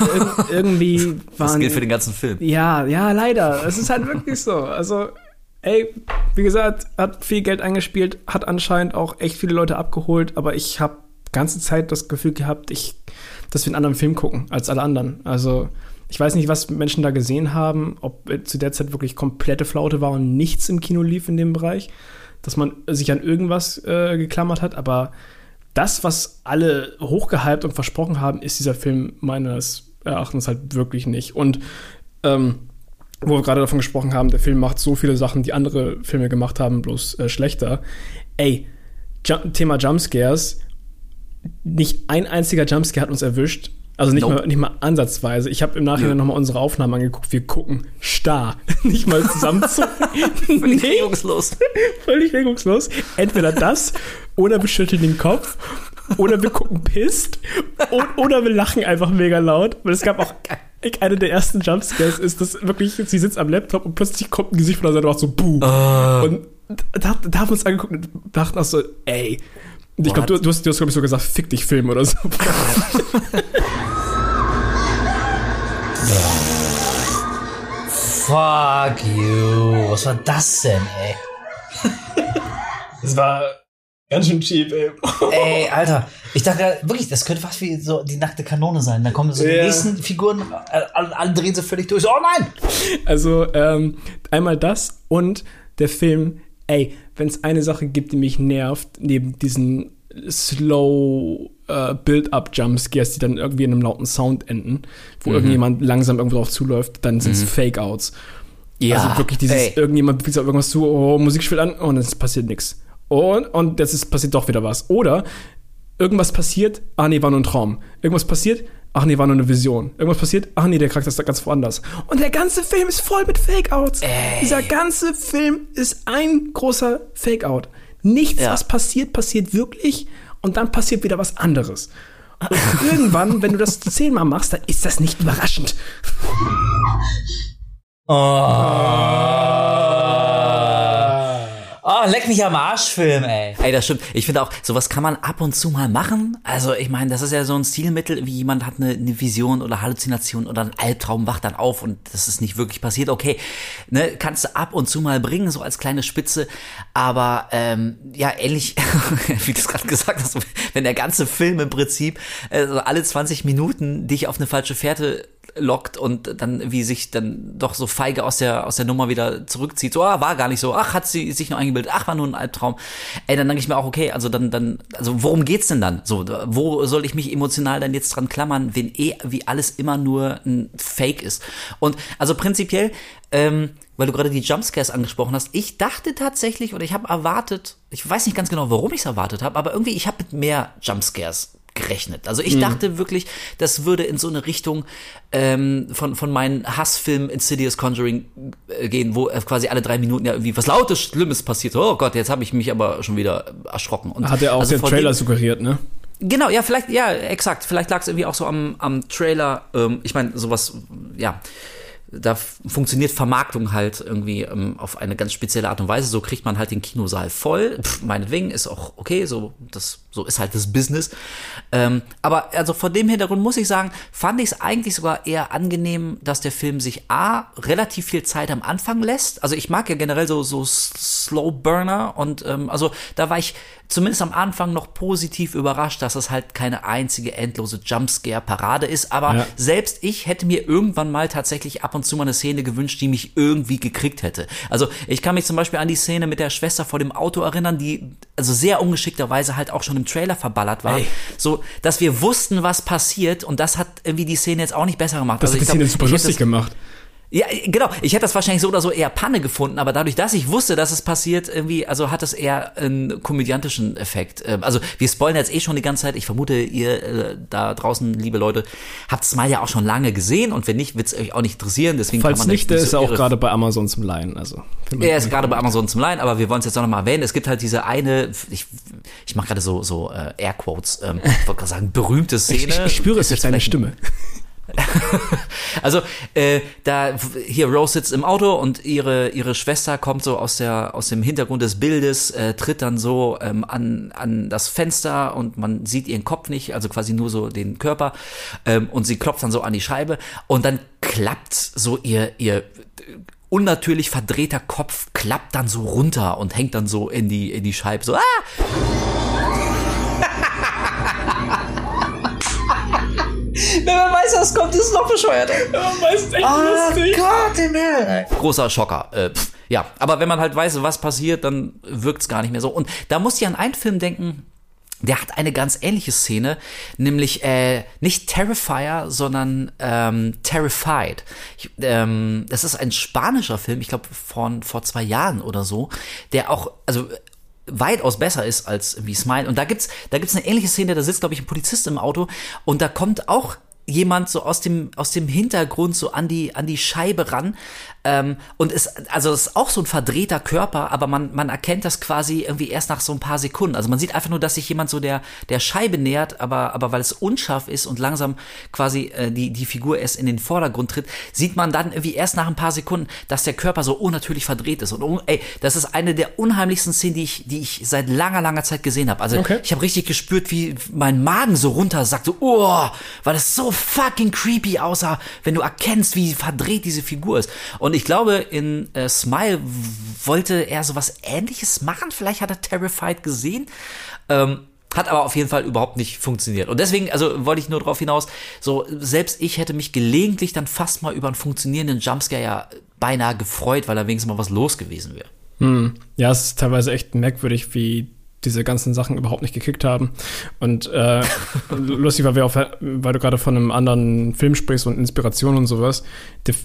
Ir irgendwie waren. Das gilt für den ganzen Film. Ja, ja, leider. Es ist halt wirklich so. Also, ey, wie gesagt, hat viel Geld eingespielt, hat anscheinend auch echt viele Leute abgeholt, aber ich habe ganze Zeit das Gefühl gehabt, ich, dass wir einen anderen Film gucken als alle anderen. Also, ich weiß nicht, was Menschen da gesehen haben, ob zu der Zeit wirklich komplette Flaute war und nichts im Kino lief in dem Bereich, dass man sich an irgendwas äh, geklammert hat, aber das, was alle hochgehypt und versprochen haben, ist dieser Film meines Erachtens halt wirklich nicht. Und ähm, wo wir gerade davon gesprochen haben, der Film macht so viele Sachen, die andere Filme gemacht haben, bloß äh, schlechter. Ey, Jum Thema Jumpscares, nicht ein einziger Jumpscare hat uns erwischt. Also nicht, nope. mal, nicht mal ansatzweise. Ich habe im Nachhinein ja. nochmal unsere Aufnahmen angeguckt. Wir gucken starr. nicht mal zusammen zu. Völlig nee. regungslos. Völlig regungslos. Entweder das oder wir schütteln den Kopf oder wir gucken pisst oder wir lachen einfach mega laut. Weil es gab auch eine der ersten Jumpscares ist, dass wirklich, sie sitzt am Laptop und plötzlich kommt ein Gesicht von der Seite und macht so Buh. Uh. Und da, da haben wir uns angeguckt und dachten auch so, ey. Und ich glaube, du, du, hast, du hast, glaube ich, so gesagt, fick dich Film oder so. Fuck you. Was war das denn, ey? Das war ganz schön cheap, ey. ey, Alter. Ich dachte wirklich, das könnte fast wie so die nackte Kanone sein. Da kommen so yeah. die nächsten Figuren, alle, alle drehen sie völlig durch. Oh nein! Also, ähm, einmal das und der Film, ey, wenn es eine Sache gibt, die mich nervt, neben diesen slow uh, Build-up Jumpscares, die dann irgendwie in einem lauten Sound enden, wo mhm. irgendjemand langsam irgendwo drauf zuläuft, dann sind es mhm. Fake-Outs. Ja, also wirklich dieses, ey. irgendjemand fügt auf irgendwas zu, oh, Musik spielt an und es passiert nichts. Und, und jetzt ist, passiert doch wieder was. Oder irgendwas passiert, ah nee, war nur ein Traum. Irgendwas passiert, ach nee, war nur eine Vision. Irgendwas passiert, ach nee, der Charakter ist da ganz woanders. Und der ganze Film ist voll mit Fake-Outs. Dieser ganze Film ist ein großer Fake-Out. Nichts, ja. was passiert, passiert wirklich und dann passiert wieder was anderes. Und irgendwann, wenn du das zehnmal machst, dann ist das nicht überraschend. Oh. Leck mich am Arschfilm, ey. Ey, das stimmt. Ich finde auch, sowas kann man ab und zu mal machen. Also, ich meine, das ist ja so ein Stilmittel, wie jemand hat eine, eine, Vision oder Halluzination oder einen Albtraum, wacht dann auf und das ist nicht wirklich passiert. Okay, ne, kannst du ab und zu mal bringen, so als kleine Spitze. Aber, ähm, ja, ähnlich, wie du es gerade gesagt hast, wenn der ganze Film im Prinzip also alle 20 Minuten dich auf eine falsche Fährte lockt und dann wie sich dann doch so feige aus der aus der Nummer wieder zurückzieht. So, ah, war gar nicht so. Ach, hat sie sich nur eingebildet. Ach, war nur ein Albtraum. Ey, dann denke ich mir auch, okay, also dann dann also worum geht's denn dann? So, wo soll ich mich emotional dann jetzt dran klammern, wenn eh wie alles immer nur ein Fake ist? Und also prinzipiell ähm, weil du gerade die Jumpscares angesprochen hast, ich dachte tatsächlich oder ich habe erwartet, ich weiß nicht ganz genau, warum ich es erwartet habe, aber irgendwie ich habe mit mehr Jumpscares gerechnet. Also ich mhm. dachte wirklich, das würde in so eine Richtung ähm, von, von meinen Hassfilmen Insidious Conjuring äh, gehen, wo äh, quasi alle drei Minuten ja irgendwie was Lautes, Schlimmes passiert. Oh Gott, jetzt habe ich mich aber schon wieder erschrocken. Und Hat er auch also der Trailer dem, suggeriert, ne? Genau, ja, vielleicht, ja, exakt. Vielleicht lag es irgendwie auch so am, am Trailer. Ähm, ich meine, sowas, ja da funktioniert Vermarktung halt irgendwie ähm, auf eine ganz spezielle Art und Weise. So kriegt man halt den Kinosaal voll. Pff, meinetwegen ist auch okay, so das so ist halt das Business. Ähm, aber also vor dem Hintergrund muss ich sagen, fand ich es eigentlich sogar eher angenehm, dass der Film sich a relativ viel Zeit am Anfang lässt. Also ich mag ja generell so so Slow Burner und ähm, also da war ich zumindest am Anfang noch positiv überrascht, dass es halt keine einzige endlose Jumpscare-Parade ist. Aber ja. selbst ich hätte mir irgendwann mal tatsächlich ab und zu mal eine Szene gewünscht, die mich irgendwie gekriegt hätte. Also ich kann mich zum Beispiel an die Szene mit der Schwester vor dem Auto erinnern, die also sehr ungeschickterweise halt auch schon im Trailer verballert war. Ey. So, dass wir wussten, was passiert und das hat irgendwie die Szene jetzt auch nicht besser gemacht. Das also hat die Szene super lustig gemacht. Ja, genau. Ich hätte das wahrscheinlich so oder so eher Panne gefunden, aber dadurch, dass ich wusste, dass es passiert, irgendwie, also hat es eher einen komödiantischen Effekt. Ähm, also wir spoilern jetzt eh schon die ganze Zeit. Ich vermute, ihr äh, da draußen, liebe Leute, habt es mal ja auch schon lange gesehen und wenn nicht, wird es euch auch nicht interessieren. Deswegen Falls kann man nicht, der ist so auch gerade bei Amazon zum Leihen. Also er ist gerade bei Amazon zum Leihen, aber wir wollen es jetzt auch noch mal erwähnen. Es gibt halt diese eine, ich, ich mache gerade so so äh, Airquotes, ähm, ich wollte gerade sagen, berühmte Szene. Ich, ich spüre es jetzt deine Stimme. also äh, da hier Rose sitzt im Auto und ihre ihre Schwester kommt so aus der aus dem Hintergrund des Bildes äh, tritt dann so ähm, an an das Fenster und man sieht ihren Kopf nicht also quasi nur so den Körper ähm, und sie klopft dann so an die Scheibe und dann klappt so ihr ihr unnatürlich verdrehter Kopf klappt dann so runter und hängt dann so in die in die Scheibe so ah Wenn man weiß, was kommt, ist es noch bescheuert. Man weiß echt oh lustig. Gott im Himmel. Großer Schocker. Äh, pff, ja, aber wenn man halt weiß, was passiert, dann wirkt's gar nicht mehr so. Und da muss ich an einen Film denken, der hat eine ganz ähnliche Szene, nämlich äh, nicht Terrifier, sondern ähm, Terrified. Ich, ähm, das ist ein spanischer Film, ich glaube von vor zwei Jahren oder so, der auch, also weitaus besser ist als wie Smile. Und da gibt's, da gibt's eine ähnliche Szene, da sitzt, glaube ich, ein Polizist im Auto und da kommt auch jemand so aus dem aus dem Hintergrund so an die an die Scheibe ran ähm, und ist, also es ist auch so ein verdrehter Körper, aber man, man erkennt das quasi irgendwie erst nach so ein paar Sekunden. Also man sieht einfach nur, dass sich jemand so der, der Scheibe nähert, aber, aber weil es unscharf ist und langsam quasi äh, die, die Figur erst in den Vordergrund tritt, sieht man dann irgendwie erst nach ein paar Sekunden, dass der Körper so unnatürlich verdreht ist. Und ey, das ist eine der unheimlichsten Szenen, die ich, die ich seit langer, langer Zeit gesehen habe. Also okay. ich habe richtig gespürt, wie mein Magen so runter sagt, so, oh, weil es so fucking creepy aussah, wenn du erkennst, wie verdreht diese Figur ist. Und und ich glaube, in äh, Smile wollte er sowas ähnliches machen. Vielleicht hat er Terrified gesehen. Ähm, hat aber auf jeden Fall überhaupt nicht funktioniert. Und deswegen, also wollte ich nur darauf hinaus, so selbst ich hätte mich gelegentlich dann fast mal über einen funktionierenden Jumpscare ja beinahe gefreut, weil da wenigstens mal was los gewesen wäre. Hm. Ja, es ist teilweise echt merkwürdig, wie diese ganzen Sachen überhaupt nicht gekickt haben. Und äh, lustig, weil, wir auf, weil du gerade von einem anderen Film sprichst und Inspiration und sowas. Der,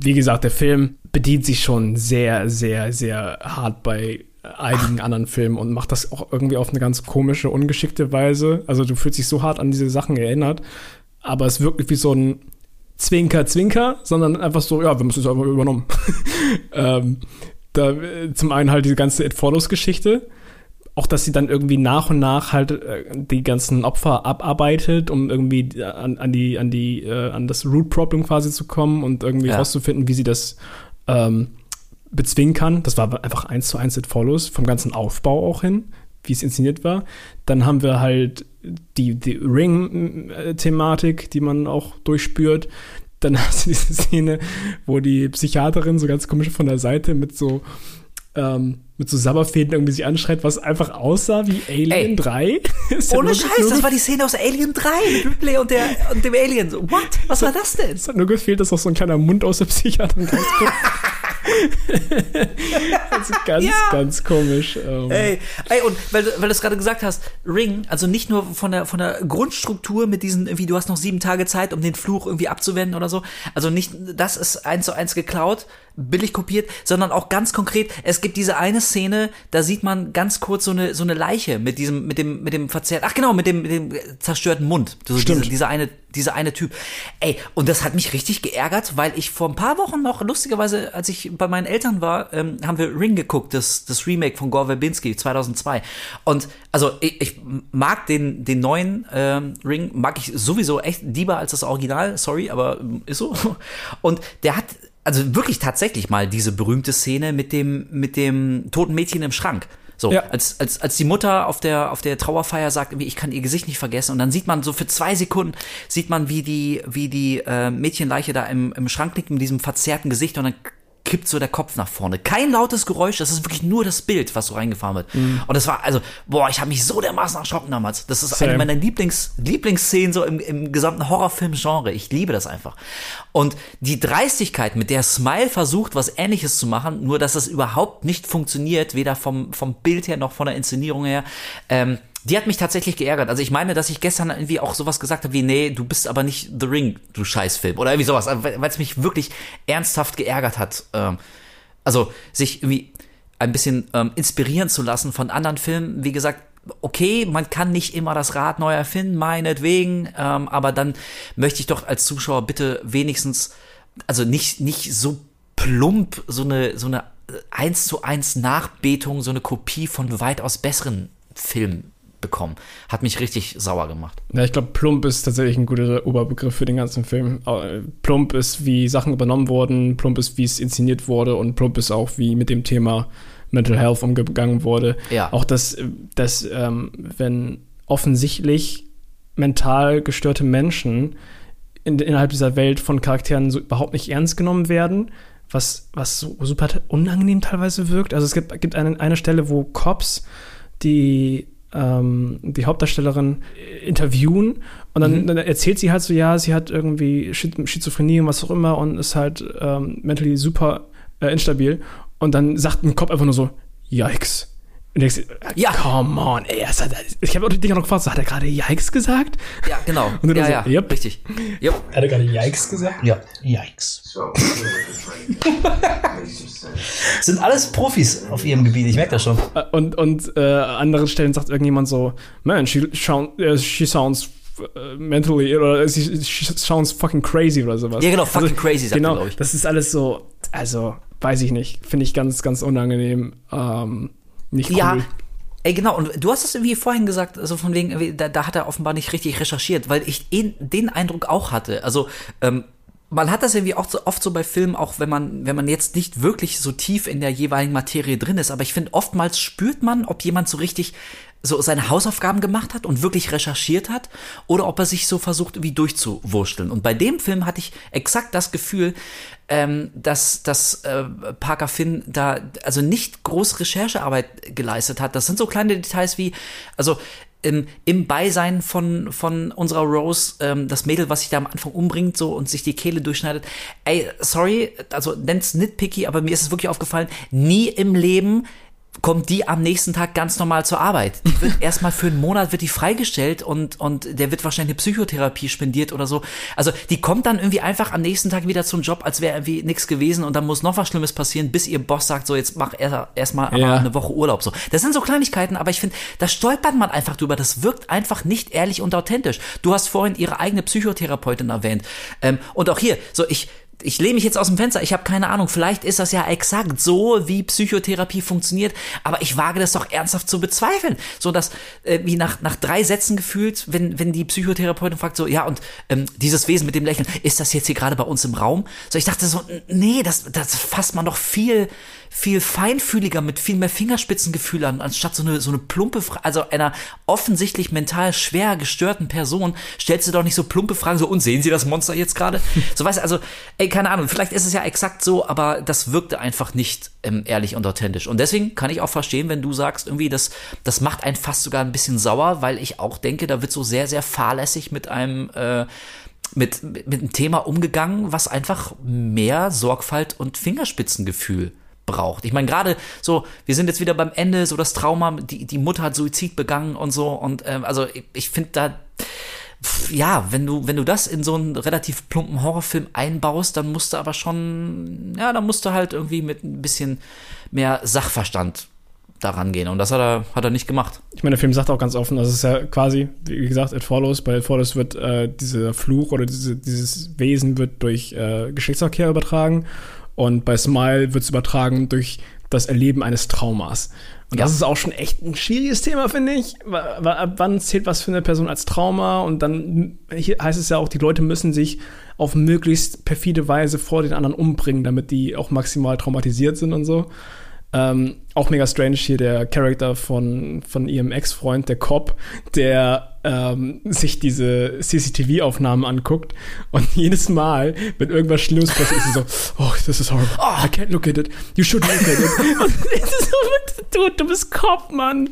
wie gesagt, der Film bedient sich schon sehr, sehr, sehr hart bei einigen anderen Filmen und macht das auch irgendwie auf eine ganz komische, ungeschickte Weise. Also du fühlst dich so hart an diese Sachen erinnert, aber es wirkt wie so ein Zwinker, Zwinker, sondern einfach so, ja, wir haben es einfach übernommen. ähm, da, zum einen halt diese ganze It Follows-Geschichte, auch, dass sie dann irgendwie nach und nach halt äh, die ganzen Opfer abarbeitet, um irgendwie an, an die, an die, äh, an das Root Problem quasi zu kommen und irgendwie ja. rauszufinden, wie sie das ähm, bezwingen kann. Das war einfach eins zu eins It Follows, vom ganzen Aufbau auch hin, wie es inszeniert war. Dann haben wir halt die, die Ring-Thematik, die man auch durchspürt. Dann hast du diese Szene, wo die Psychiaterin so ganz komisch von der Seite mit so ähm, mit so Sabberfäden irgendwie sich anschreit, was einfach aussah wie Alien Ey, 3. ohne Scheiß, das war die Szene aus Alien 3 mit Ripley und, der, und dem Alien. What? Was war das denn? Es hat nur gefehlt, dass auch so ein kleiner Mund aus der Psychiaterin rauskommt. das ist ganz, ja. ganz komisch. Ähm. Ey, ey, und weil, weil du es gerade gesagt hast, Ring, also nicht nur von der, von der Grundstruktur mit diesen, irgendwie, du hast noch sieben Tage Zeit, um den Fluch irgendwie abzuwenden oder so. Also nicht, das ist eins zu eins geklaut, billig kopiert, sondern auch ganz konkret, es gibt diese eine Szene, da sieht man ganz kurz so eine, so eine Leiche mit diesem, mit dem, mit dem verzerrt, ach genau, mit dem, mit dem zerstörten Mund. So Stimmt. Diese, dieser eine, dieser eine Typ. Ey, und das hat mich richtig geärgert, weil ich vor ein paar Wochen noch, lustigerweise, als ich bei meinen Eltern war, ähm, haben wir Ring geguckt, das, das Remake von Gore Verbinski 2002. Und also ich, ich mag den, den neuen ähm, Ring, mag ich sowieso echt lieber als das Original, sorry, aber ist so. Und der hat also wirklich tatsächlich mal diese berühmte Szene mit dem, mit dem toten Mädchen im Schrank. So, Ja. als, als, als die Mutter auf der, auf der Trauerfeier sagt, ich kann ihr Gesicht nicht vergessen. Und dann sieht man so für zwei Sekunden, sieht man, wie die, wie die äh, Mädchenleiche da im, im Schrank liegt mit diesem verzerrten Gesicht und dann kippt so der Kopf nach vorne. Kein lautes Geräusch, das ist wirklich nur das Bild, was so reingefahren wird. Und das war, also, boah, ich habe mich so dermaßen erschrocken damals. Das ist Same. eine meiner Lieblings, Lieblingsszenen so im, im gesamten Horrorfilm-Genre. Ich liebe das einfach. Und die Dreistigkeit, mit der Smile versucht, was ähnliches zu machen, nur dass es überhaupt nicht funktioniert, weder vom, vom Bild her noch von der Inszenierung her, ähm, die hat mich tatsächlich geärgert. Also ich meine, dass ich gestern irgendwie auch sowas gesagt habe wie, nee, du bist aber nicht The Ring, du Scheißfilm. Oder irgendwie sowas, weil es mich wirklich ernsthaft geärgert hat. Ähm, also sich irgendwie ein bisschen ähm, inspirieren zu lassen von anderen Filmen. Wie gesagt, okay, man kann nicht immer das Rad neu erfinden, meinetwegen, ähm, aber dann möchte ich doch als Zuschauer bitte wenigstens, also nicht, nicht so plump so eine, so eine eins zu eins Nachbetung, so eine Kopie von weitaus besseren Filmen bekommen. Hat mich richtig sauer gemacht. Ja, ich glaube, plump ist tatsächlich ein guter Oberbegriff für den ganzen Film. Äh, Plump ist, wie Sachen übernommen wurden, plump ist, wie es inszeniert wurde und plump ist auch, wie mit dem Thema Mental Health umgegangen wurde. Ja. Auch dass, dass ähm, wenn offensichtlich mental gestörte Menschen in, innerhalb dieser Welt von Charakteren so überhaupt nicht ernst genommen werden, was, was so super unangenehm teilweise wirkt. Also es gibt, gibt eine, eine Stelle, wo Cops die ähm, die Hauptdarstellerin interviewen und dann, dann erzählt sie halt so, ja, sie hat irgendwie Schiz- Schizophrenie und was auch immer und ist halt ähm, mentally super äh, instabil und dann sagt ein Kopf einfach nur so, yikes. Und denkst, Ja. come on, ey, das hat, ich habe dich auch noch gefragt, so, hat er gerade yikes gesagt? Ja, genau. Und dann ja, so, ja, yep. richtig. Yep. Hat er gerade Yikes gesagt? Ja, yikes. Sind alles Profis auf ihrem Gebiet, ich merke das schon. Äh, Und, und äh, an anderen Stellen sagt irgendjemand so, man, she, äh, she sounds äh, mentally, oder she, she sounds fucking crazy oder sowas. Ja, genau, fucking crazy, sagt er, genau, glaub ich. Das ist alles so, also, weiß ich nicht, finde ich ganz, ganz unangenehm. Ähm, nicht cool. Ja. Ey, genau, und du hast es irgendwie vorhin gesagt, also von wegen, da, da hat er offenbar nicht richtig recherchiert, weil ich den, den Eindruck auch hatte. Also, ähm, man hat das irgendwie auch so oft so bei Filmen, auch wenn man, wenn man jetzt nicht wirklich so tief in der jeweiligen Materie drin ist, aber ich finde, oftmals spürt man, ob jemand so richtig so seine Hausaufgaben gemacht hat und wirklich recherchiert hat oder ob er sich so versucht, irgendwie durchzuwurschteln. Und bei dem Film hatte ich exakt das Gefühl, ähm, dass, dass äh, Parker Finn da also nicht groß Recherchearbeit geleistet hat. Das sind so kleine Details wie, also im, im Beisein von, von unserer Rose, ähm, das Mädel, was sich da am Anfang umbringt so und sich die Kehle durchschneidet. Ey, sorry, also nenn's nitpicky, aber mir ist es wirklich aufgefallen, nie im Leben kommt die am nächsten Tag ganz normal zur Arbeit. Die wird erstmal für einen Monat wird die freigestellt und, und der wird wahrscheinlich eine Psychotherapie spendiert oder so. Also die kommt dann irgendwie einfach am nächsten Tag wieder zum Job, als wäre irgendwie nichts gewesen und dann muss noch was Schlimmes passieren, bis ihr Boss sagt, so jetzt mach erst erstmal Ja. eine Woche Urlaub. So, das sind so Kleinigkeiten, aber ich finde, da stolpert man einfach drüber. Das wirkt einfach nicht ehrlich und authentisch. Du hast vorhin ihre eigene Psychotherapeutin erwähnt ähm, und auch hier, so ich ich lehne mich jetzt aus dem Fenster, ich habe keine Ahnung, vielleicht ist das ja exakt so, wie Psychotherapie funktioniert, aber ich wage das doch ernsthaft zu bezweifeln. So dass, äh, wie nach, nach drei Sätzen gefühlt, wenn, wenn die Psychotherapeutin fragt, so, ja, und ähm, dieses Wesen mit dem Lächeln, ist das jetzt hier gerade bei uns im Raum? So, ich dachte so, nee, das, das fasst man doch viel, viel feinfühliger mit viel mehr Fingerspitzengefühl an, anstatt so eine, so eine plumpe Frage, also einer offensichtlich mental schwer gestörten Person, stellst du doch nicht so plumpe Fragen, so, und sehen Sie das Monster jetzt gerade? So, weißt du, also, ey, keine Ahnung, vielleicht ist es ja exakt so, aber das wirkte einfach nicht ähm, ehrlich und authentisch. Und deswegen kann ich auch verstehen, wenn du sagst, irgendwie, das, das macht einen fast sogar ein bisschen sauer, weil ich auch denke, da wird so sehr, sehr fahrlässig mit einem, äh, mit, mit, mit einem Thema umgegangen, was einfach mehr Sorgfalt und Fingerspitzengefühl braucht. Ich meine, gerade so, wir sind jetzt wieder beim Ende, so das Trauma, die, die Mutter hat Suizid begangen und so. Und ähm, also ich, ich finde da, ja, wenn du, wenn du das in so einen relativ plumpen Horrorfilm einbaust, dann musst du aber schon, ja, dann musst du halt irgendwie mit ein bisschen mehr Sachverstand daran gehen. Und das hat er, hat er nicht gemacht. Ich meine, der Film sagt auch ganz offen, das ist ja quasi, wie gesagt, It Follows. Bei It Follows wird äh, dieser Fluch oder diese, dieses Wesen wird durch äh, Geschlechtsverkehr übertragen und bei Smile wird es übertragen durch das Erleben eines Traumas. Und Ja. das ist auch schon echt ein schwieriges Thema, finde ich. Ab wann zählt was für eine Person als Trauma? Und dann heißt es ja auch, die Leute müssen sich auf möglichst perfide Weise vor den anderen umbringen, damit die auch maximal traumatisiert sind und so. Ähm, auch mega strange hier der Charakter von, von ihrem Ex-Freund, der Cop, der ähm, sich diese CCTV-Aufnahmen anguckt und jedes Mal, wenn irgendwas Schlimmes passiert, ist sie so, oh, this is horrible. I can't look at it. You should look at it. und es ist so, dude, du bist Cop, Mann.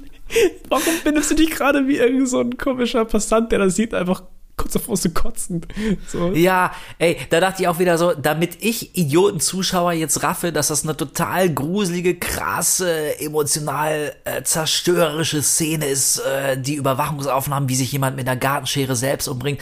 Warum bindest du dich gerade wie irgend so ein komischer Passant, der das sieht, einfach kurz davor zu kotzen? So. Ja, ey, da dachte ich auch wieder so, damit ich Idioten-Zuschauer jetzt raffe, dass das eine total gruselige, krasse, emotional äh, zerstörerische Szene ist, äh, die Überwachungsaufnahmen, wie sich jemand mit einer Gartenschere selbst umbringt.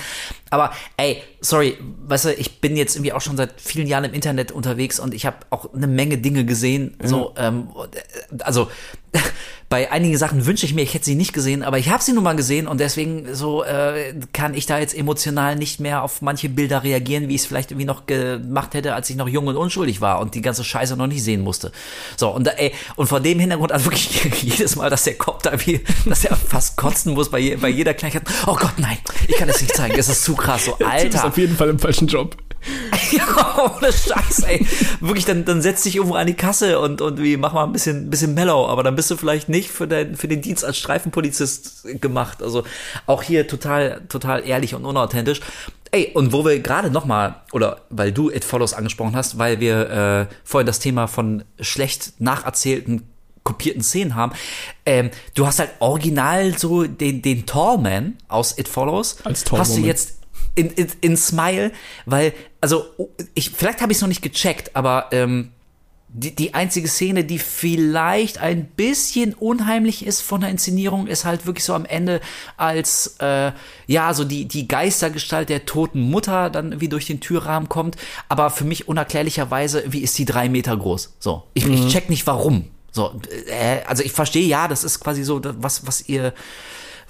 Aber ey, sorry, weißt du, ich bin jetzt irgendwie auch schon seit vielen Jahren im Internet unterwegs und ich habe auch eine Menge Dinge gesehen. So, ähm, äh, also bei einigen Sachen wünsche ich mir, ich hätte sie nicht gesehen, aber ich habe sie nun mal gesehen und deswegen so äh, kann ich da jetzt emotional nicht mehr auf manche Bilder reagieren, wie ich es vielleicht irgendwie noch gemacht hätte, als ich noch jung und unschuldig war und die ganze Scheiße noch nicht sehen musste. So und da, ey, und vor dem Hintergrund also wirklich jedes Mal, dass der Kopf da wie, dass er fast kotzen muss bei, je, bei jeder Kleinigkeit. Oh Gott, nein, ich kann es nicht zeigen, es ist zu krass, so Alter. Auf jeden Fall im falschen Job. Ja, ohne Scheiß, ey. Wirklich, dann, dann setz dich irgendwo an die Kasse und, und wie, mach mal ein bisschen, bisschen mellow, aber dann bist du vielleicht nicht für, dein, für den Dienst als Streifenpolizist gemacht. Also auch hier total, total ehrlich und unauthentisch. Ey, und wo wir gerade noch mal oder weil du It Follows angesprochen hast, weil wir äh, vorhin das Thema von schlecht nacherzählten kopierten Szenen haben. Ähm, du hast halt original so den, den Tallman aus It Follows. Als Tall Hast du jetzt in, in, in Smile, weil, also, ich, vielleicht habe ich es noch nicht gecheckt, aber ähm, die, die einzige Szene, die vielleicht ein bisschen unheimlich ist von der Inszenierung, ist halt wirklich so am Ende, als äh, ja, so die, die Geistergestalt der toten Mutter dann irgendwie durch den Türrahmen kommt, aber für mich unerklärlicherweise, wie ist die drei Meter groß? So, ich, ich check nicht warum. So, äh, also ich verstehe ja, das ist quasi so, was, was ihr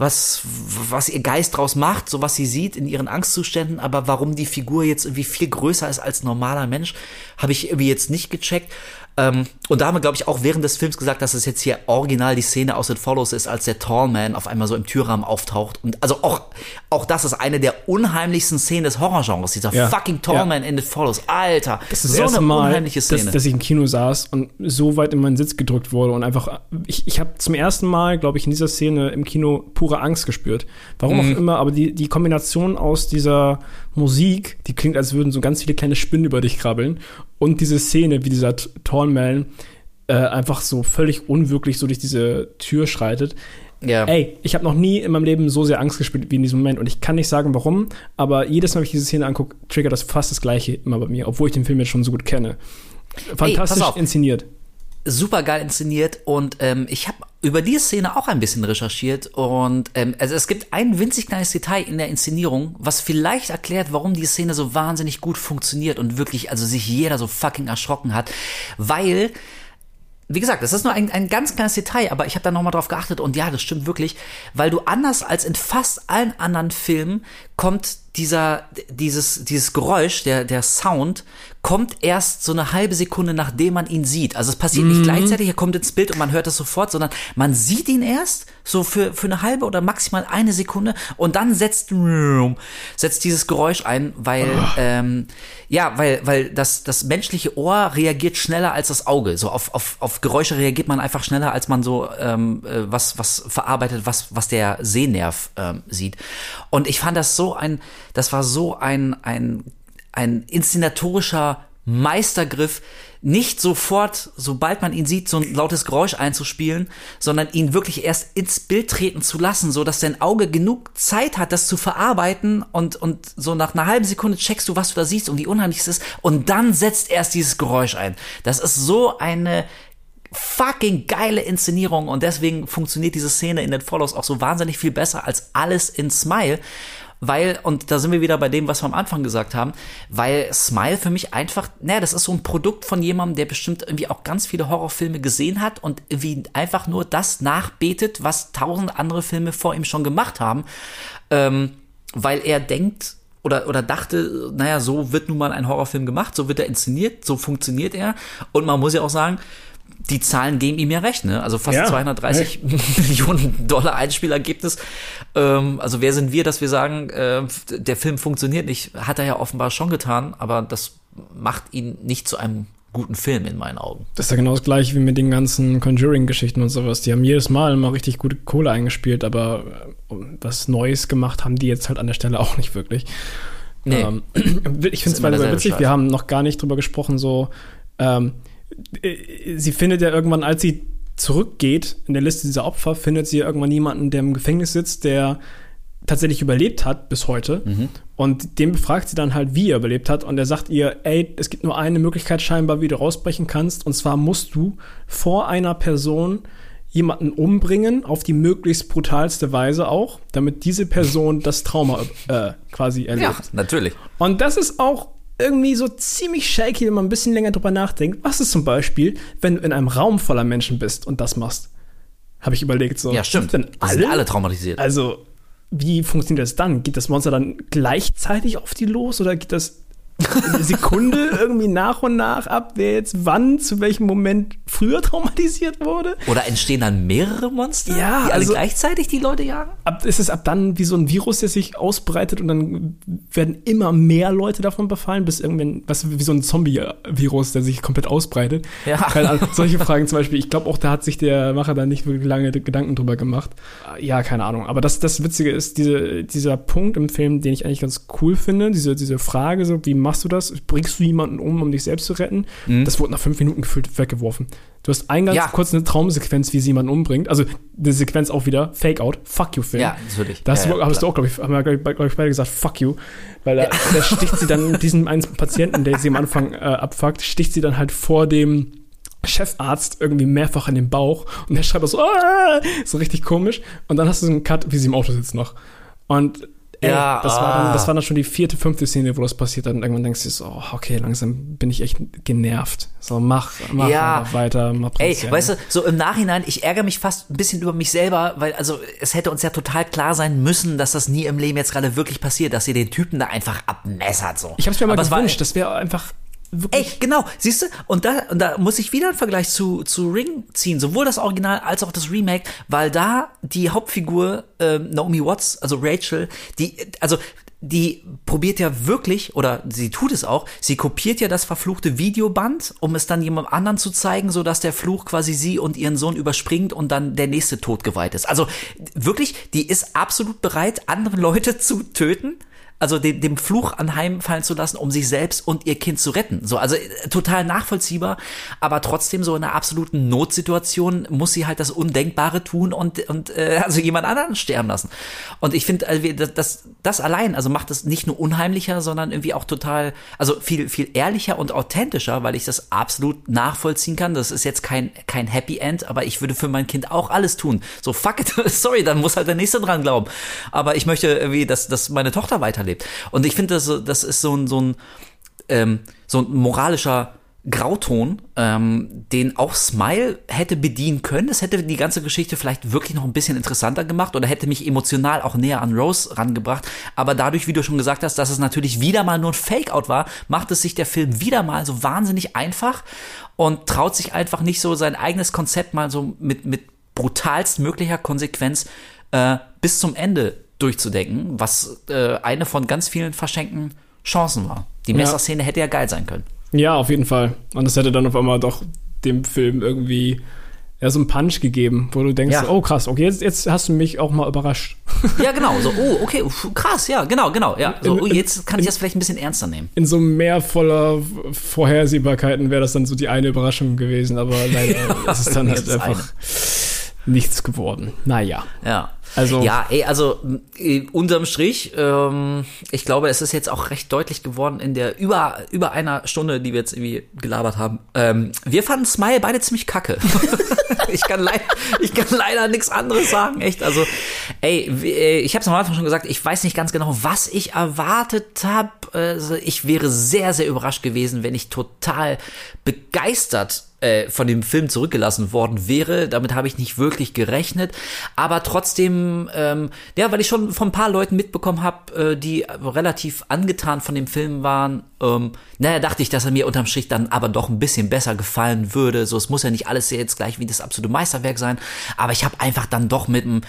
was, was ihr Geist draus macht, so was sie sieht in ihren Angstzuständen, aber warum die Figur jetzt irgendwie viel größer ist als normaler Mensch, habe ich irgendwie jetzt nicht gecheckt. Ähm, und da haben wir, glaube ich, auch während des Films gesagt, dass es jetzt hier original die Szene aus It Follows ist, als der Tallman auf einmal so im Türrahmen auftaucht. Und also auch, auch das ist eine der unheimlichsten Szenen des Horrorgenres, dieser Ja. fucking Tallman in It Follows. Alter, Das ist das so erste eine Mal, unheimliche dass, Szene. dass ich im Kino saß und so weit in meinen Sitz gedrückt wurde und einfach, ich, ich habe zum ersten Mal, glaube ich, in dieser Szene im Kino pure Angst gespürt. Warum Mhm. auch immer, aber die, die Kombination aus dieser Musik, die klingt, als würden so ganz viele kleine Spinnen über dich krabbeln und diese Szene, wie dieser T- Tallman äh, einfach so völlig unwirklich so durch diese Tür schreitet. ja. Ey, ich habe noch nie in meinem Leben so sehr Angst gespürt wie in diesem Moment und ich kann nicht sagen, warum, aber jedes Mal, wenn ich diese Szene angucke, triggert das fast das Gleiche immer bei mir, obwohl ich den Film jetzt schon so gut kenne. Fantastisch auf. inszeniert. super geil inszeniert und ähm, ich habe über die Szene auch ein bisschen recherchiert und ähm, also es gibt ein winzig kleines Detail in der Inszenierung, was vielleicht erklärt, warum die Szene so wahnsinnig gut funktioniert und wirklich also sich jeder so fucking erschrocken hat, weil wie gesagt, das ist nur ein, ein ganz kleines Detail, aber ich habe da nochmal drauf geachtet. Und ja, das stimmt wirklich, weil du anders als in fast allen anderen Filmen kommt dieser, dieses, dieses Geräusch, der, der Sound, kommt erst so eine halbe Sekunde, nachdem man ihn sieht. Also es passiert nicht gleichzeitig, er kommt ins Bild und man hört es sofort, sondern man sieht ihn erst so für, für eine halbe oder maximal eine Sekunde und dann setzt, setzt dieses Geräusch ein, weil, ähm, ja, weil, weil das, das menschliche Ohr reagiert schneller als das Auge. So auf, auf, auf Geräusche reagiert man einfach schneller, als man so ähm, äh, was, was verarbeitet, was, was der Sehnerv ähm, sieht. Und ich fand das so ein, das war so ein, ein, ein inszenatorischer Meistergriff, nicht sofort, sobald man ihn sieht, so ein lautes Geräusch einzuspielen, sondern ihn wirklich erst ins Bild treten zu lassen, so dass dein Auge genug Zeit hat, das zu verarbeiten und, und so nach einer halben Sekunde checkst du, was du da siehst und wie unheimlich es ist und dann setzt erst dieses Geräusch ein. Das ist so eine fucking geile Inszenierung und deswegen funktioniert diese Szene in den Follows auch so wahnsinnig viel besser als alles in Smile. Weil, und da sind wir wieder bei dem, was wir am Anfang gesagt haben, weil Smile für mich einfach, naja, das ist so ein Produkt von jemandem, der bestimmt irgendwie auch ganz viele Horrorfilme gesehen hat und irgendwie einfach nur das nachbetet, was tausend andere Filme vor ihm schon gemacht haben, ähm, weil er denkt, oder, oder dachte, naja, so wird nun mal ein Horrorfilm gemacht, so wird er inszeniert, so funktioniert er. Und man muss ja auch sagen, die Zahlen geben ihm ja recht, ne? Also fast Ja, 230 Millionen Dollar Einspielergebnis. Ähm, also wer sind wir, dass wir sagen, äh, der Film funktioniert nicht? Hat er ja offenbar schon getan, aber das macht ihn nicht zu einem guten Film in meinen Augen. Das ist ja genau das gleiche wie mit den ganzen Conjuring-Geschichten und sowas. Die haben jedes Mal immer richtig gute Kohle eingespielt, aber äh, was Neues gemacht haben die jetzt halt an der Stelle auch nicht wirklich. Nee. Ähm, ich finde es mal witzig, Scheiß. wir haben noch gar nicht drüber gesprochen, so, ähm, äh, sie findet ja irgendwann, als sie zurückgeht in der Liste dieser Opfer, findet sie irgendwann jemanden, der im Gefängnis sitzt, der tatsächlich überlebt hat bis heute. Und den befragt sie dann halt, wie er überlebt hat. Und er sagt ihr, ey, es gibt nur eine Möglichkeit scheinbar, wie du rausbrechen kannst. Und zwar musst du vor einer Person jemanden umbringen, auf die möglichst brutalste Weise auch, damit diese Person das Trauma äh, quasi erlebt. Ja, natürlich. Und das ist auch irgendwie so ziemlich shaky, wenn man ein bisschen länger drüber nachdenkt. Was ist zum Beispiel, wenn du in einem Raum voller Menschen bist und das machst? Habe ich überlegt. So, Ja, stimmt. Sind denn Wir sind alle? alle traumatisiert. Also, wie funktioniert das dann? Geht das Monster dann gleichzeitig auf die los oder geht das eine Sekunde irgendwie nach und nach ab, wer jetzt wann, zu welchem Moment früher traumatisiert wurde? Oder entstehen dann mehrere Monster, Ja, die alle also- gleichzeitig die Leute jagen? Ab, ist es ab dann wie so ein Virus, der sich ausbreitet und dann werden immer mehr Leute davon befallen, bis irgendwann, was wie so ein Zombie-Virus, der sich komplett ausbreitet. Ja. Keine Ahnung, solche Fragen zum Beispiel. Ich glaube auch, da hat sich der Macher da nicht wirklich lange Gedanken drüber gemacht. Ja, keine Ahnung. Aber das, das Witzige ist, diese, dieser Punkt im Film, den ich eigentlich ganz cool finde, diese, diese Frage, so, wie machst du das? Bringst du jemanden um, um dich selbst zu retten? Das wurde nach fünf Minuten gefühlt weggeworfen. Du hast eingangs Ja. kurz eine Traumsequenz, wie sie jemanden umbringt. Also eine Sequenz auch wieder, Fake-Out, fuck you, Film. Ja, natürlich. Da hast, Ja, du, ja, hast du auch, glaube ich, haben wir, glaub ich, beide gesagt, fuck you. Weil da, da sticht sie dann diesen einen Patienten, der sie am Anfang äh, abfuckt, sticht sie dann halt vor dem Chefarzt irgendwie mehrfach in den Bauch und der schreibt so, ah! so richtig komisch. Und dann hast du so einen Cut, wie sie im Auto sitzt noch. Und ey, Ja, das, war ah. dann, das war dann schon die vierte, fünfte Szene, wo das passiert hat. Und irgendwann denkst du so, oh, okay, langsam bin ich echt genervt. So, mach, mach Ja. einfach weiter, mach Ey, weißt du, so im Nachhinein, ich ärgere mich fast ein bisschen über mich selber, weil also es hätte uns ja total klar sein müssen, dass das nie im Leben jetzt gerade wirklich passiert, dass ihr den Typen da einfach abmessert so. Ich habe es mir mal es war- gewünscht, das wäre einfach Wirklich genau, siehst du? Und da, und da muss ich wieder einen Vergleich zu, zu Ring ziehen, sowohl das Original als auch das Remake, weil da die Hauptfigur ähm, Naomi Watts, also Rachel, die, also die probiert ja wirklich, oder sie tut es auch, sie kopiert ja das verfluchte Videoband, um es dann jemand anderen zu zeigen, so dass der Fluch quasi sie und ihren Sohn überspringt und dann der nächste Tod geweiht ist. Also wirklich, die ist absolut bereit, andere Leute zu töten, also dem, dem Fluch anheimfallen zu lassen, um sich selbst und ihr Kind zu retten. So, also äh, total nachvollziehbar, aber trotzdem so in einer absoluten Notsituation muss sie halt das Undenkbare tun und, und äh, also jemand anderen sterben lassen. Und ich finde, also das, das allein, also macht es nicht nur unheimlicher, sondern irgendwie auch total, also viel, viel ehrlicher und authentischer, weil ich das absolut nachvollziehen kann. Das ist jetzt kein, kein Happy End, aber ich würde für mein Kind auch alles tun. So, fuck it, sorry, dann muss halt der Nächste dran glauben. Aber ich möchte irgendwie, dass, dass meine Tochter weiterlebt. Und ich finde, das, das ist so ein, so ein, ähm, so ein moralischer Grauton, ähm, den auch Smile hätte bedienen können. Es hätte die ganze Geschichte vielleicht wirklich noch ein bisschen interessanter gemacht oder hätte mich emotional auch näher an Rose rangebracht. Aber dadurch, wie du schon gesagt hast, dass es natürlich wieder mal nur ein Fake-out war, macht es sich der Film wieder mal so wahnsinnig einfach und traut sich einfach nicht so sein eigenes Konzept mal so mit, mit brutalst möglicher Konsequenz äh, bis zum Ende durchzudenken, was äh, eine von ganz vielen verschenkten Chancen war. Die Messerszene hätte ja geil sein können. Ja, auf jeden Fall. Und das hätte dann auf einmal doch dem Film irgendwie ja, so einen Punch gegeben, wo du denkst, Ja. oh krass, okay, jetzt, jetzt hast du mich auch mal überrascht. Ja, genau. So, oh, okay, krass, ja, genau, genau. Ja, so, In- oh, in- jetzt kann ich das vielleicht ein bisschen ernster nehmen. In so einem Meer voller Vorhersehbarkeiten wäre das dann so die eine Überraschung gewesen, aber leider ist es dann halt einfach nichts geworden. Naja. Ja. Also- ja, ey, also äh, unterm Strich, ähm, ich glaube, es ist jetzt auch recht deutlich geworden in der über über einer Stunde, die wir jetzt irgendwie gelabert haben. Ähm, wir fanden Smile beide ziemlich kacke. ich kann leider ich kann leider nichts anderes sagen, echt. Also, ey, äh, ich habe es am Anfang schon gesagt, ich weiß nicht ganz genau, was ich erwartet habe. Also, ich wäre sehr sehr überrascht gewesen, wenn ich total begeistert äh, von dem Film zurückgelassen worden wäre. Damit habe ich nicht wirklich gerechnet. Aber trotzdem, ähm, ja, weil ich schon von ein paar Leuten mitbekommen habe, äh, die relativ angetan von dem Film waren, Ähm, naja, dachte ich, dass er mir unterm Strich dann aber doch ein bisschen besser gefallen würde. So, es muss ja nicht alles jetzt gleich wie das absolute Meisterwerk sein. Aber ich habe einfach dann doch mit einem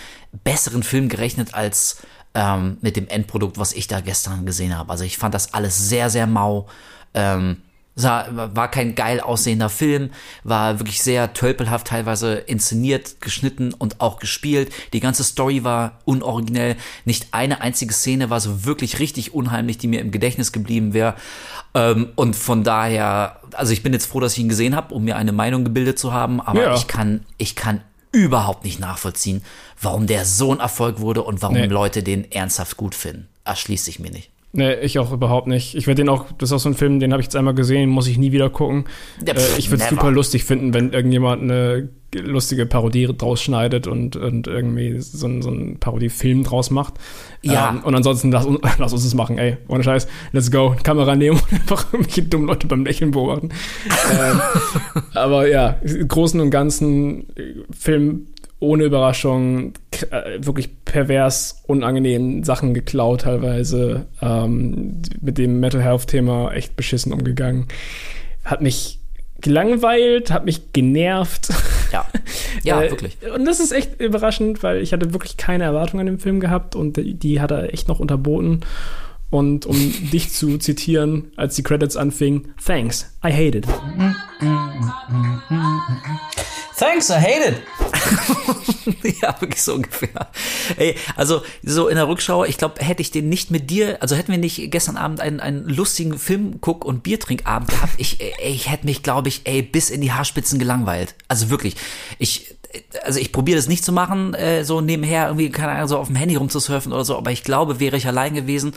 besseren Film gerechnet als ähm, mit dem Endprodukt, was ich da gestern gesehen habe. Also ich fand das alles sehr, sehr mau. Ähm, war kein geil aussehender Film, war wirklich sehr tölpelhaft teilweise inszeniert, geschnitten und auch gespielt. Die ganze Story war unoriginell. Nicht eine einzige Szene war so wirklich richtig unheimlich, die mir im Gedächtnis geblieben wäre. Ähm, und von daher, also ich bin jetzt froh, dass ich ihn gesehen habe, um mir eine Meinung gebildet zu haben, aber ja. ich kann, ich kann überhaupt nicht nachvollziehen, warum der so ein Erfolg wurde und warum nee. Leute den ernsthaft gut finden. Erschließt sich mir nicht. Nee, ich auch überhaupt nicht. Ich werde den auch, das ist auch so ein Film, den habe ich jetzt einmal gesehen, muss ich nie wieder gucken. Ja, pff, äh, ich würde es super lustig finden, wenn irgendjemand eine lustige Parodie draus schneidet und, und irgendwie so, ein, so einen Parodiefilm draus macht. Ja. Ähm, und ansonsten lass, lass uns das machen, ey. Ohne Scheiß, let's go. Kamera nehmen und einfach irgendwelche dummen Leute beim Lächeln beobachten. ähm, aber ja, im Großen und Ganzen Film ohne Überraschung äh, wirklich pervers, unangenehm Sachen geklaut teilweise, ähm, mit dem Mental Health Thema echt beschissen umgegangen. Hat mich gelangweilt, hat mich genervt. Ja, ja, äh, wirklich. Und das ist echt überraschend, weil ich hatte wirklich keine Erwartung an dem Film gehabt und die, die hat er echt noch unterboten. Und um dich zu zitieren, als die Credits anfingen, thanks, I hate it. Thanks, I hate it. ja, wirklich so ungefähr. Ey, also so in der Rückschau, ich glaube, hätte ich den nicht mit dir, also hätten wir nicht gestern Abend einen, einen lustigen Filmguck- und Biertrinkabend gehabt, ich, ich hätte mich, glaube ich, ey, bis in die Haarspitzen gelangweilt. Also wirklich. Ich, also ich probiere das nicht zu machen, äh, so nebenher irgendwie, keine Ahnung, so auf dem Handy rumzusurfen oder so, aber ich glaube, wäre ich allein gewesen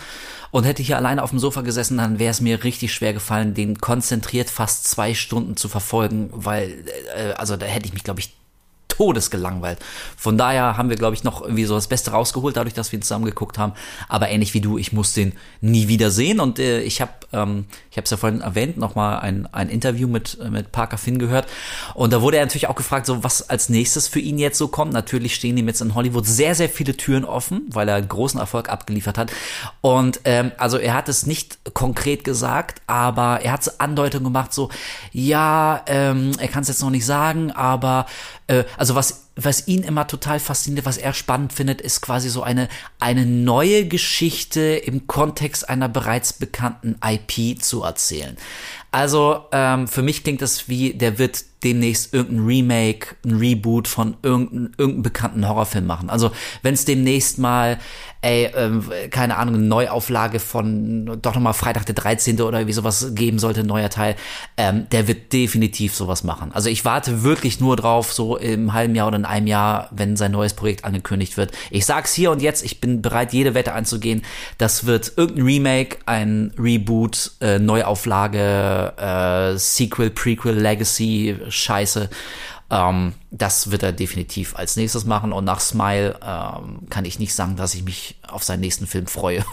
und hätte hier alleine auf dem Sofa gesessen, dann wäre es mir richtig schwer gefallen, den konzentriert fast zwei Stunden zu verfolgen, weil, äh, also da hätte ich mich, glaube ich, todesgelangweilt. Von daher haben wir, glaube ich, noch irgendwie so das Beste rausgeholt, dadurch, dass wir ihn zusammen geguckt haben. Aber ähnlich wie du, ich muss den nie wieder sehen. Und äh, ich habe, ähm, ich habe es ja vorhin erwähnt, nochmal ein, ein Interview mit, mit Parker Finn gehört. Und da wurde er natürlich auch gefragt, so was als nächstes für ihn jetzt so kommt. Natürlich stehen ihm jetzt in Hollywood sehr, sehr viele Türen offen, weil er großen Erfolg abgeliefert hat. Und ähm, also er hat es nicht konkret gesagt, aber er hat so Andeutungen gemacht, so, ja, ähm, er kann es jetzt noch nicht sagen, aber äh, also was, was ihn immer total fasziniert, was er spannend findet, ist quasi so eine, eine neue Geschichte im Kontext einer bereits bekannten IP zu erzählen. Also ähm, für mich klingt das wie, der wird demnächst irgendein Remake, ein Reboot von irgendeinem irgendein bekannten Horrorfilm machen. Also wenn es demnächst mal, ey, ähm, keine Ahnung, eine Neuauflage von doch nochmal Freitag der 13. oder wie sowas geben sollte, ein neuer Teil, ähm, der wird definitiv sowas machen. Also ich warte wirklich nur drauf, so im halben Jahr oder in einem Jahr, wenn sein neues Projekt angekündigt wird. Ich sag's hier und jetzt, ich bin bereit, jede Wette anzugehen. Das wird irgendein Remake, ein Reboot, äh, Neuauflage, äh, Sequel, Prequel, Legacy, Scheiße. Ähm, das wird er definitiv als nächstes machen. Und nach Smile ähm, kann ich nicht sagen, dass ich mich auf seinen nächsten Film freue.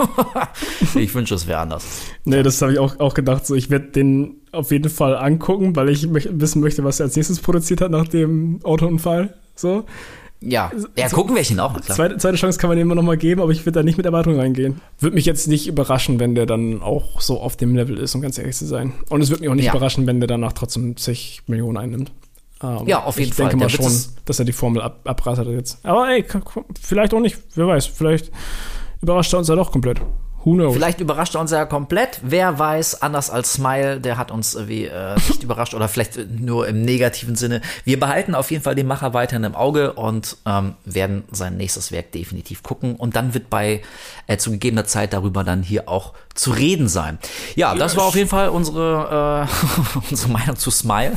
ich wünsche, es wäre anders. Nee, das habe ich auch, auch gedacht. So, ich werde den auf jeden Fall angucken, weil ich wissen möchte, was er als nächstes produziert hat nach dem Autounfall. So. Ja, ja, so, gucken wir ihn auch. Klar. Zweite, zweite Chance kann man ihm immer noch mal geben, aber ich würde da nicht mit Erwartungen reingehen. Würde mich jetzt nicht überraschen, wenn der dann auch so auf dem Level ist, um ganz ehrlich zu sein. Und es würde mich auch nicht ja. überraschen, wenn der danach trotzdem zig Millionen einnimmt. Um, ja, auf jeden Fall. Ich denke mal schon, dass er die Formel ab, abrattert jetzt. Aber ey, vielleicht auch nicht. Wer weiß, vielleicht überrascht er uns ja doch komplett. Who knows? Vielleicht überrascht er uns ja komplett. Wer weiß, anders als Smile, der hat uns irgendwie äh, nicht überrascht oder vielleicht nur im negativen Sinne. Wir behalten auf jeden Fall den Macher weiterhin im Auge und ähm, werden sein nächstes Werk definitiv gucken. Und dann wird bei äh, zu gegebener Zeit darüber dann hier auch zu reden sein. Ja, das war auf jeden Fall unsere, äh, unsere Meinung zu Smile.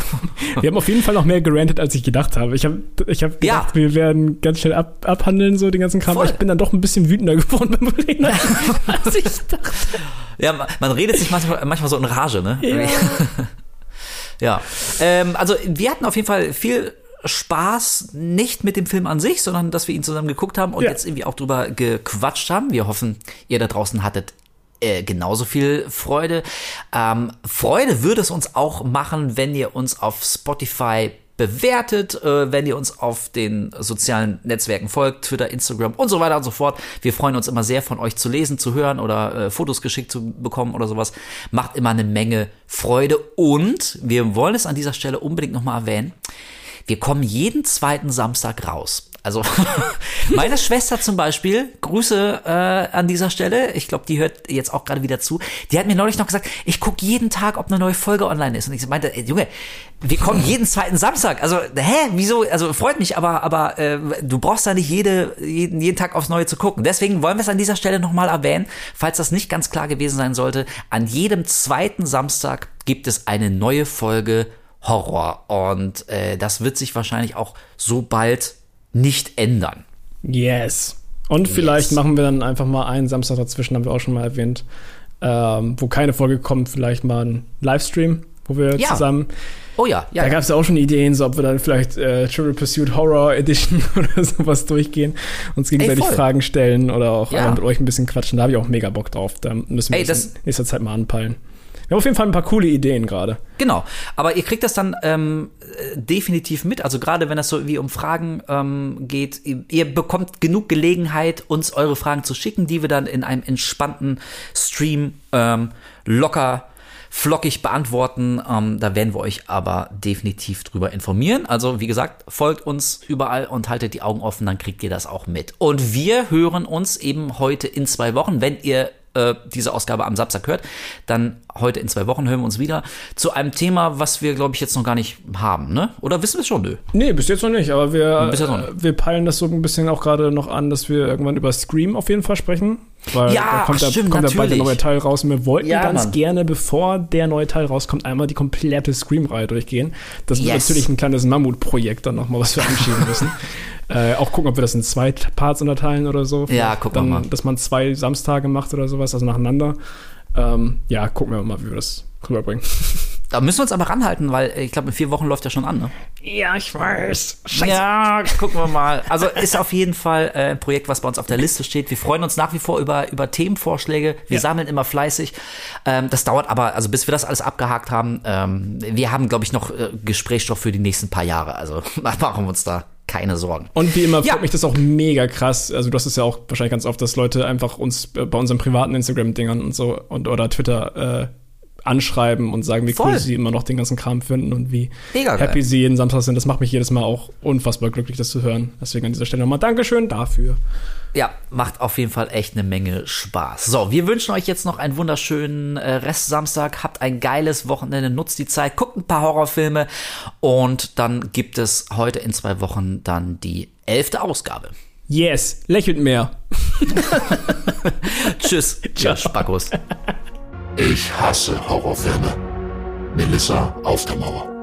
Wir haben auf jeden Fall noch mehr gerantet, als ich gedacht habe. Ich habe ich hab gedacht, ja. wir werden ganz schnell ab, abhandeln, so den ganzen Kram. Aber ich bin dann doch ein bisschen wütender geworden beim Reden, als ich dachte. Ja, man redet sich manchmal, manchmal so in Rage, ne? Ja. ja. Ähm, also wir hatten auf jeden Fall viel Spaß, nicht mit dem Film an sich, sondern dass wir ihn zusammen geguckt haben und ja. jetzt irgendwie auch drüber gequatscht haben. Wir hoffen, ihr da draußen hattet äh, genauso viel Freude. Ähm, Freude würde es uns auch machen, wenn ihr uns auf Spotify bewertet, äh, wenn ihr uns auf den sozialen Netzwerken folgt, Twitter, Instagram und so weiter und so fort. Wir freuen uns immer sehr von euch zu lesen, zu hören oder äh, Fotos geschickt zu bekommen oder sowas. Macht immer eine Menge Freude und wir wollen es an dieser Stelle unbedingt nochmal erwähnen. Wir kommen jeden zweiten Samstag raus. Also meine Schwester zum Beispiel, Grüße äh, an dieser Stelle, ich glaube, die hört jetzt auch gerade wieder zu, die hat mir neulich noch gesagt, ich gucke jeden Tag, ob eine neue Folge online ist. Und ich meinte, ey, Junge, wir kommen jeden zweiten Samstag. Also, hä, wieso? Also freut mich, aber, aber äh, du brauchst da nicht jede, jeden, jeden Tag aufs Neue zu gucken. Deswegen wollen wir es an dieser Stelle nochmal erwähnen, falls das nicht ganz klar gewesen sein sollte. An jedem zweiten Samstag gibt es eine neue Folge Horror. Und äh, das wird sich wahrscheinlich auch so bald nicht ändern. Yes. Und vielleicht Yes. machen wir dann einfach mal einen Samstag dazwischen, haben wir auch schon mal erwähnt, ähm, wo keine Folge kommt, vielleicht mal einen Livestream, wo wir Ja. zusammen. Oh ja, ja. Da ja. gab es ja auch schon Ideen, so ob wir dann vielleicht äh, Triple Pursuit Horror Edition oder sowas durchgehen, uns gegenseitig voll. Fragen stellen oder auch Ja. mit euch ein bisschen quatschen. Da habe ich auch mega Bock drauf. Da müssen wir Ey, das- in nächster Zeit mal anpeilen. Wir haben auf jeden Fall ein paar coole Ideen gerade. Genau. Aber ihr kriegt das dann ähm, äh, definitiv mit. Also gerade wenn es so wie um Fragen ähm, geht, ihr, ihr bekommt genug Gelegenheit, uns eure Fragen zu schicken, die wir dann in einem entspannten Stream ähm, locker flockig beantworten. Ähm, da werden wir euch aber definitiv drüber informieren. Also wie gesagt, folgt uns überall und haltet die Augen offen, dann kriegt ihr das auch mit. Und wir hören uns eben heute in zwei Wochen, wenn ihr äh, diese Ausgabe am Samstag hört, dann heute in zwei Wochen hören wir uns wieder zu einem Thema, was wir, glaube ich, jetzt noch gar nicht haben, ne? Oder wissen wir es schon? Nö. Nee, bis jetzt noch nicht, aber wir, noch nicht. äh, wir peilen das so ein bisschen auch gerade noch an, dass wir irgendwann über Scream auf jeden Fall sprechen. Weil Ja, da kommt, ach, da, stimmt, kommt da bald der neue Teil raus. Und wir wollten Ja, ganz Mann. gerne, bevor der neue Teil rauskommt, einmal die komplette Scream-Reihe durchgehen. Das Yes. natürlich ein kleines Mammutprojekt dann nochmal, was wir anschieben müssen. äh, auch gucken, ob wir das in zwei Parts unterteilen oder so. Vielleicht gucken wir dann, mal. Dass man zwei Samstage macht oder sowas, also nacheinander. Ähm, ja, gucken wir mal, wie wir das rüberbringen. Da müssen wir uns aber ranhalten, weil äh, ich glaube, in vier Wochen läuft ja schon an, ne? Ja, ich weiß. Ja, gucken wir mal. Also ist auf jeden Fall äh, ein Projekt, was bei uns auf der Liste steht. Wir freuen uns nach wie vor über, über Themenvorschläge. Wir Ja. sammeln immer fleißig. Ähm, das dauert aber, also bis wir das alles abgehakt haben, ähm, wir haben, glaube ich, noch äh, Gesprächsstoff für die nächsten paar Jahre. Also machen wir uns da keine Sorgen. Und wie immer freut Ja. mich das auch mega krass. Also du hast es ja auch wahrscheinlich ganz oft, dass Leute einfach uns äh, bei unseren privaten Instagram-Dingern und so und oder Twitter äh, anschreiben und sagen, wie Voll. cool sie immer noch den ganzen Kram finden und wie Mega geil. happy sie jeden Samstag sind. Das macht mich jedes Mal auch unfassbar glücklich, das zu hören. Deswegen an dieser Stelle nochmal Dankeschön dafür. Ja, macht auf jeden Fall echt eine Menge Spaß. So, wir wünschen euch jetzt noch einen wunderschönen äh, Rest Samstag. Habt ein geiles Wochenende, nutzt die Zeit, guckt ein paar Horrorfilme und dann gibt es heute in zwei Wochen dann die elfte Ausgabe. Yes, lächelt mehr. Tschüss, ihr Spackos. Ich hasse Horrorfilme. Melissa auf der Mauer.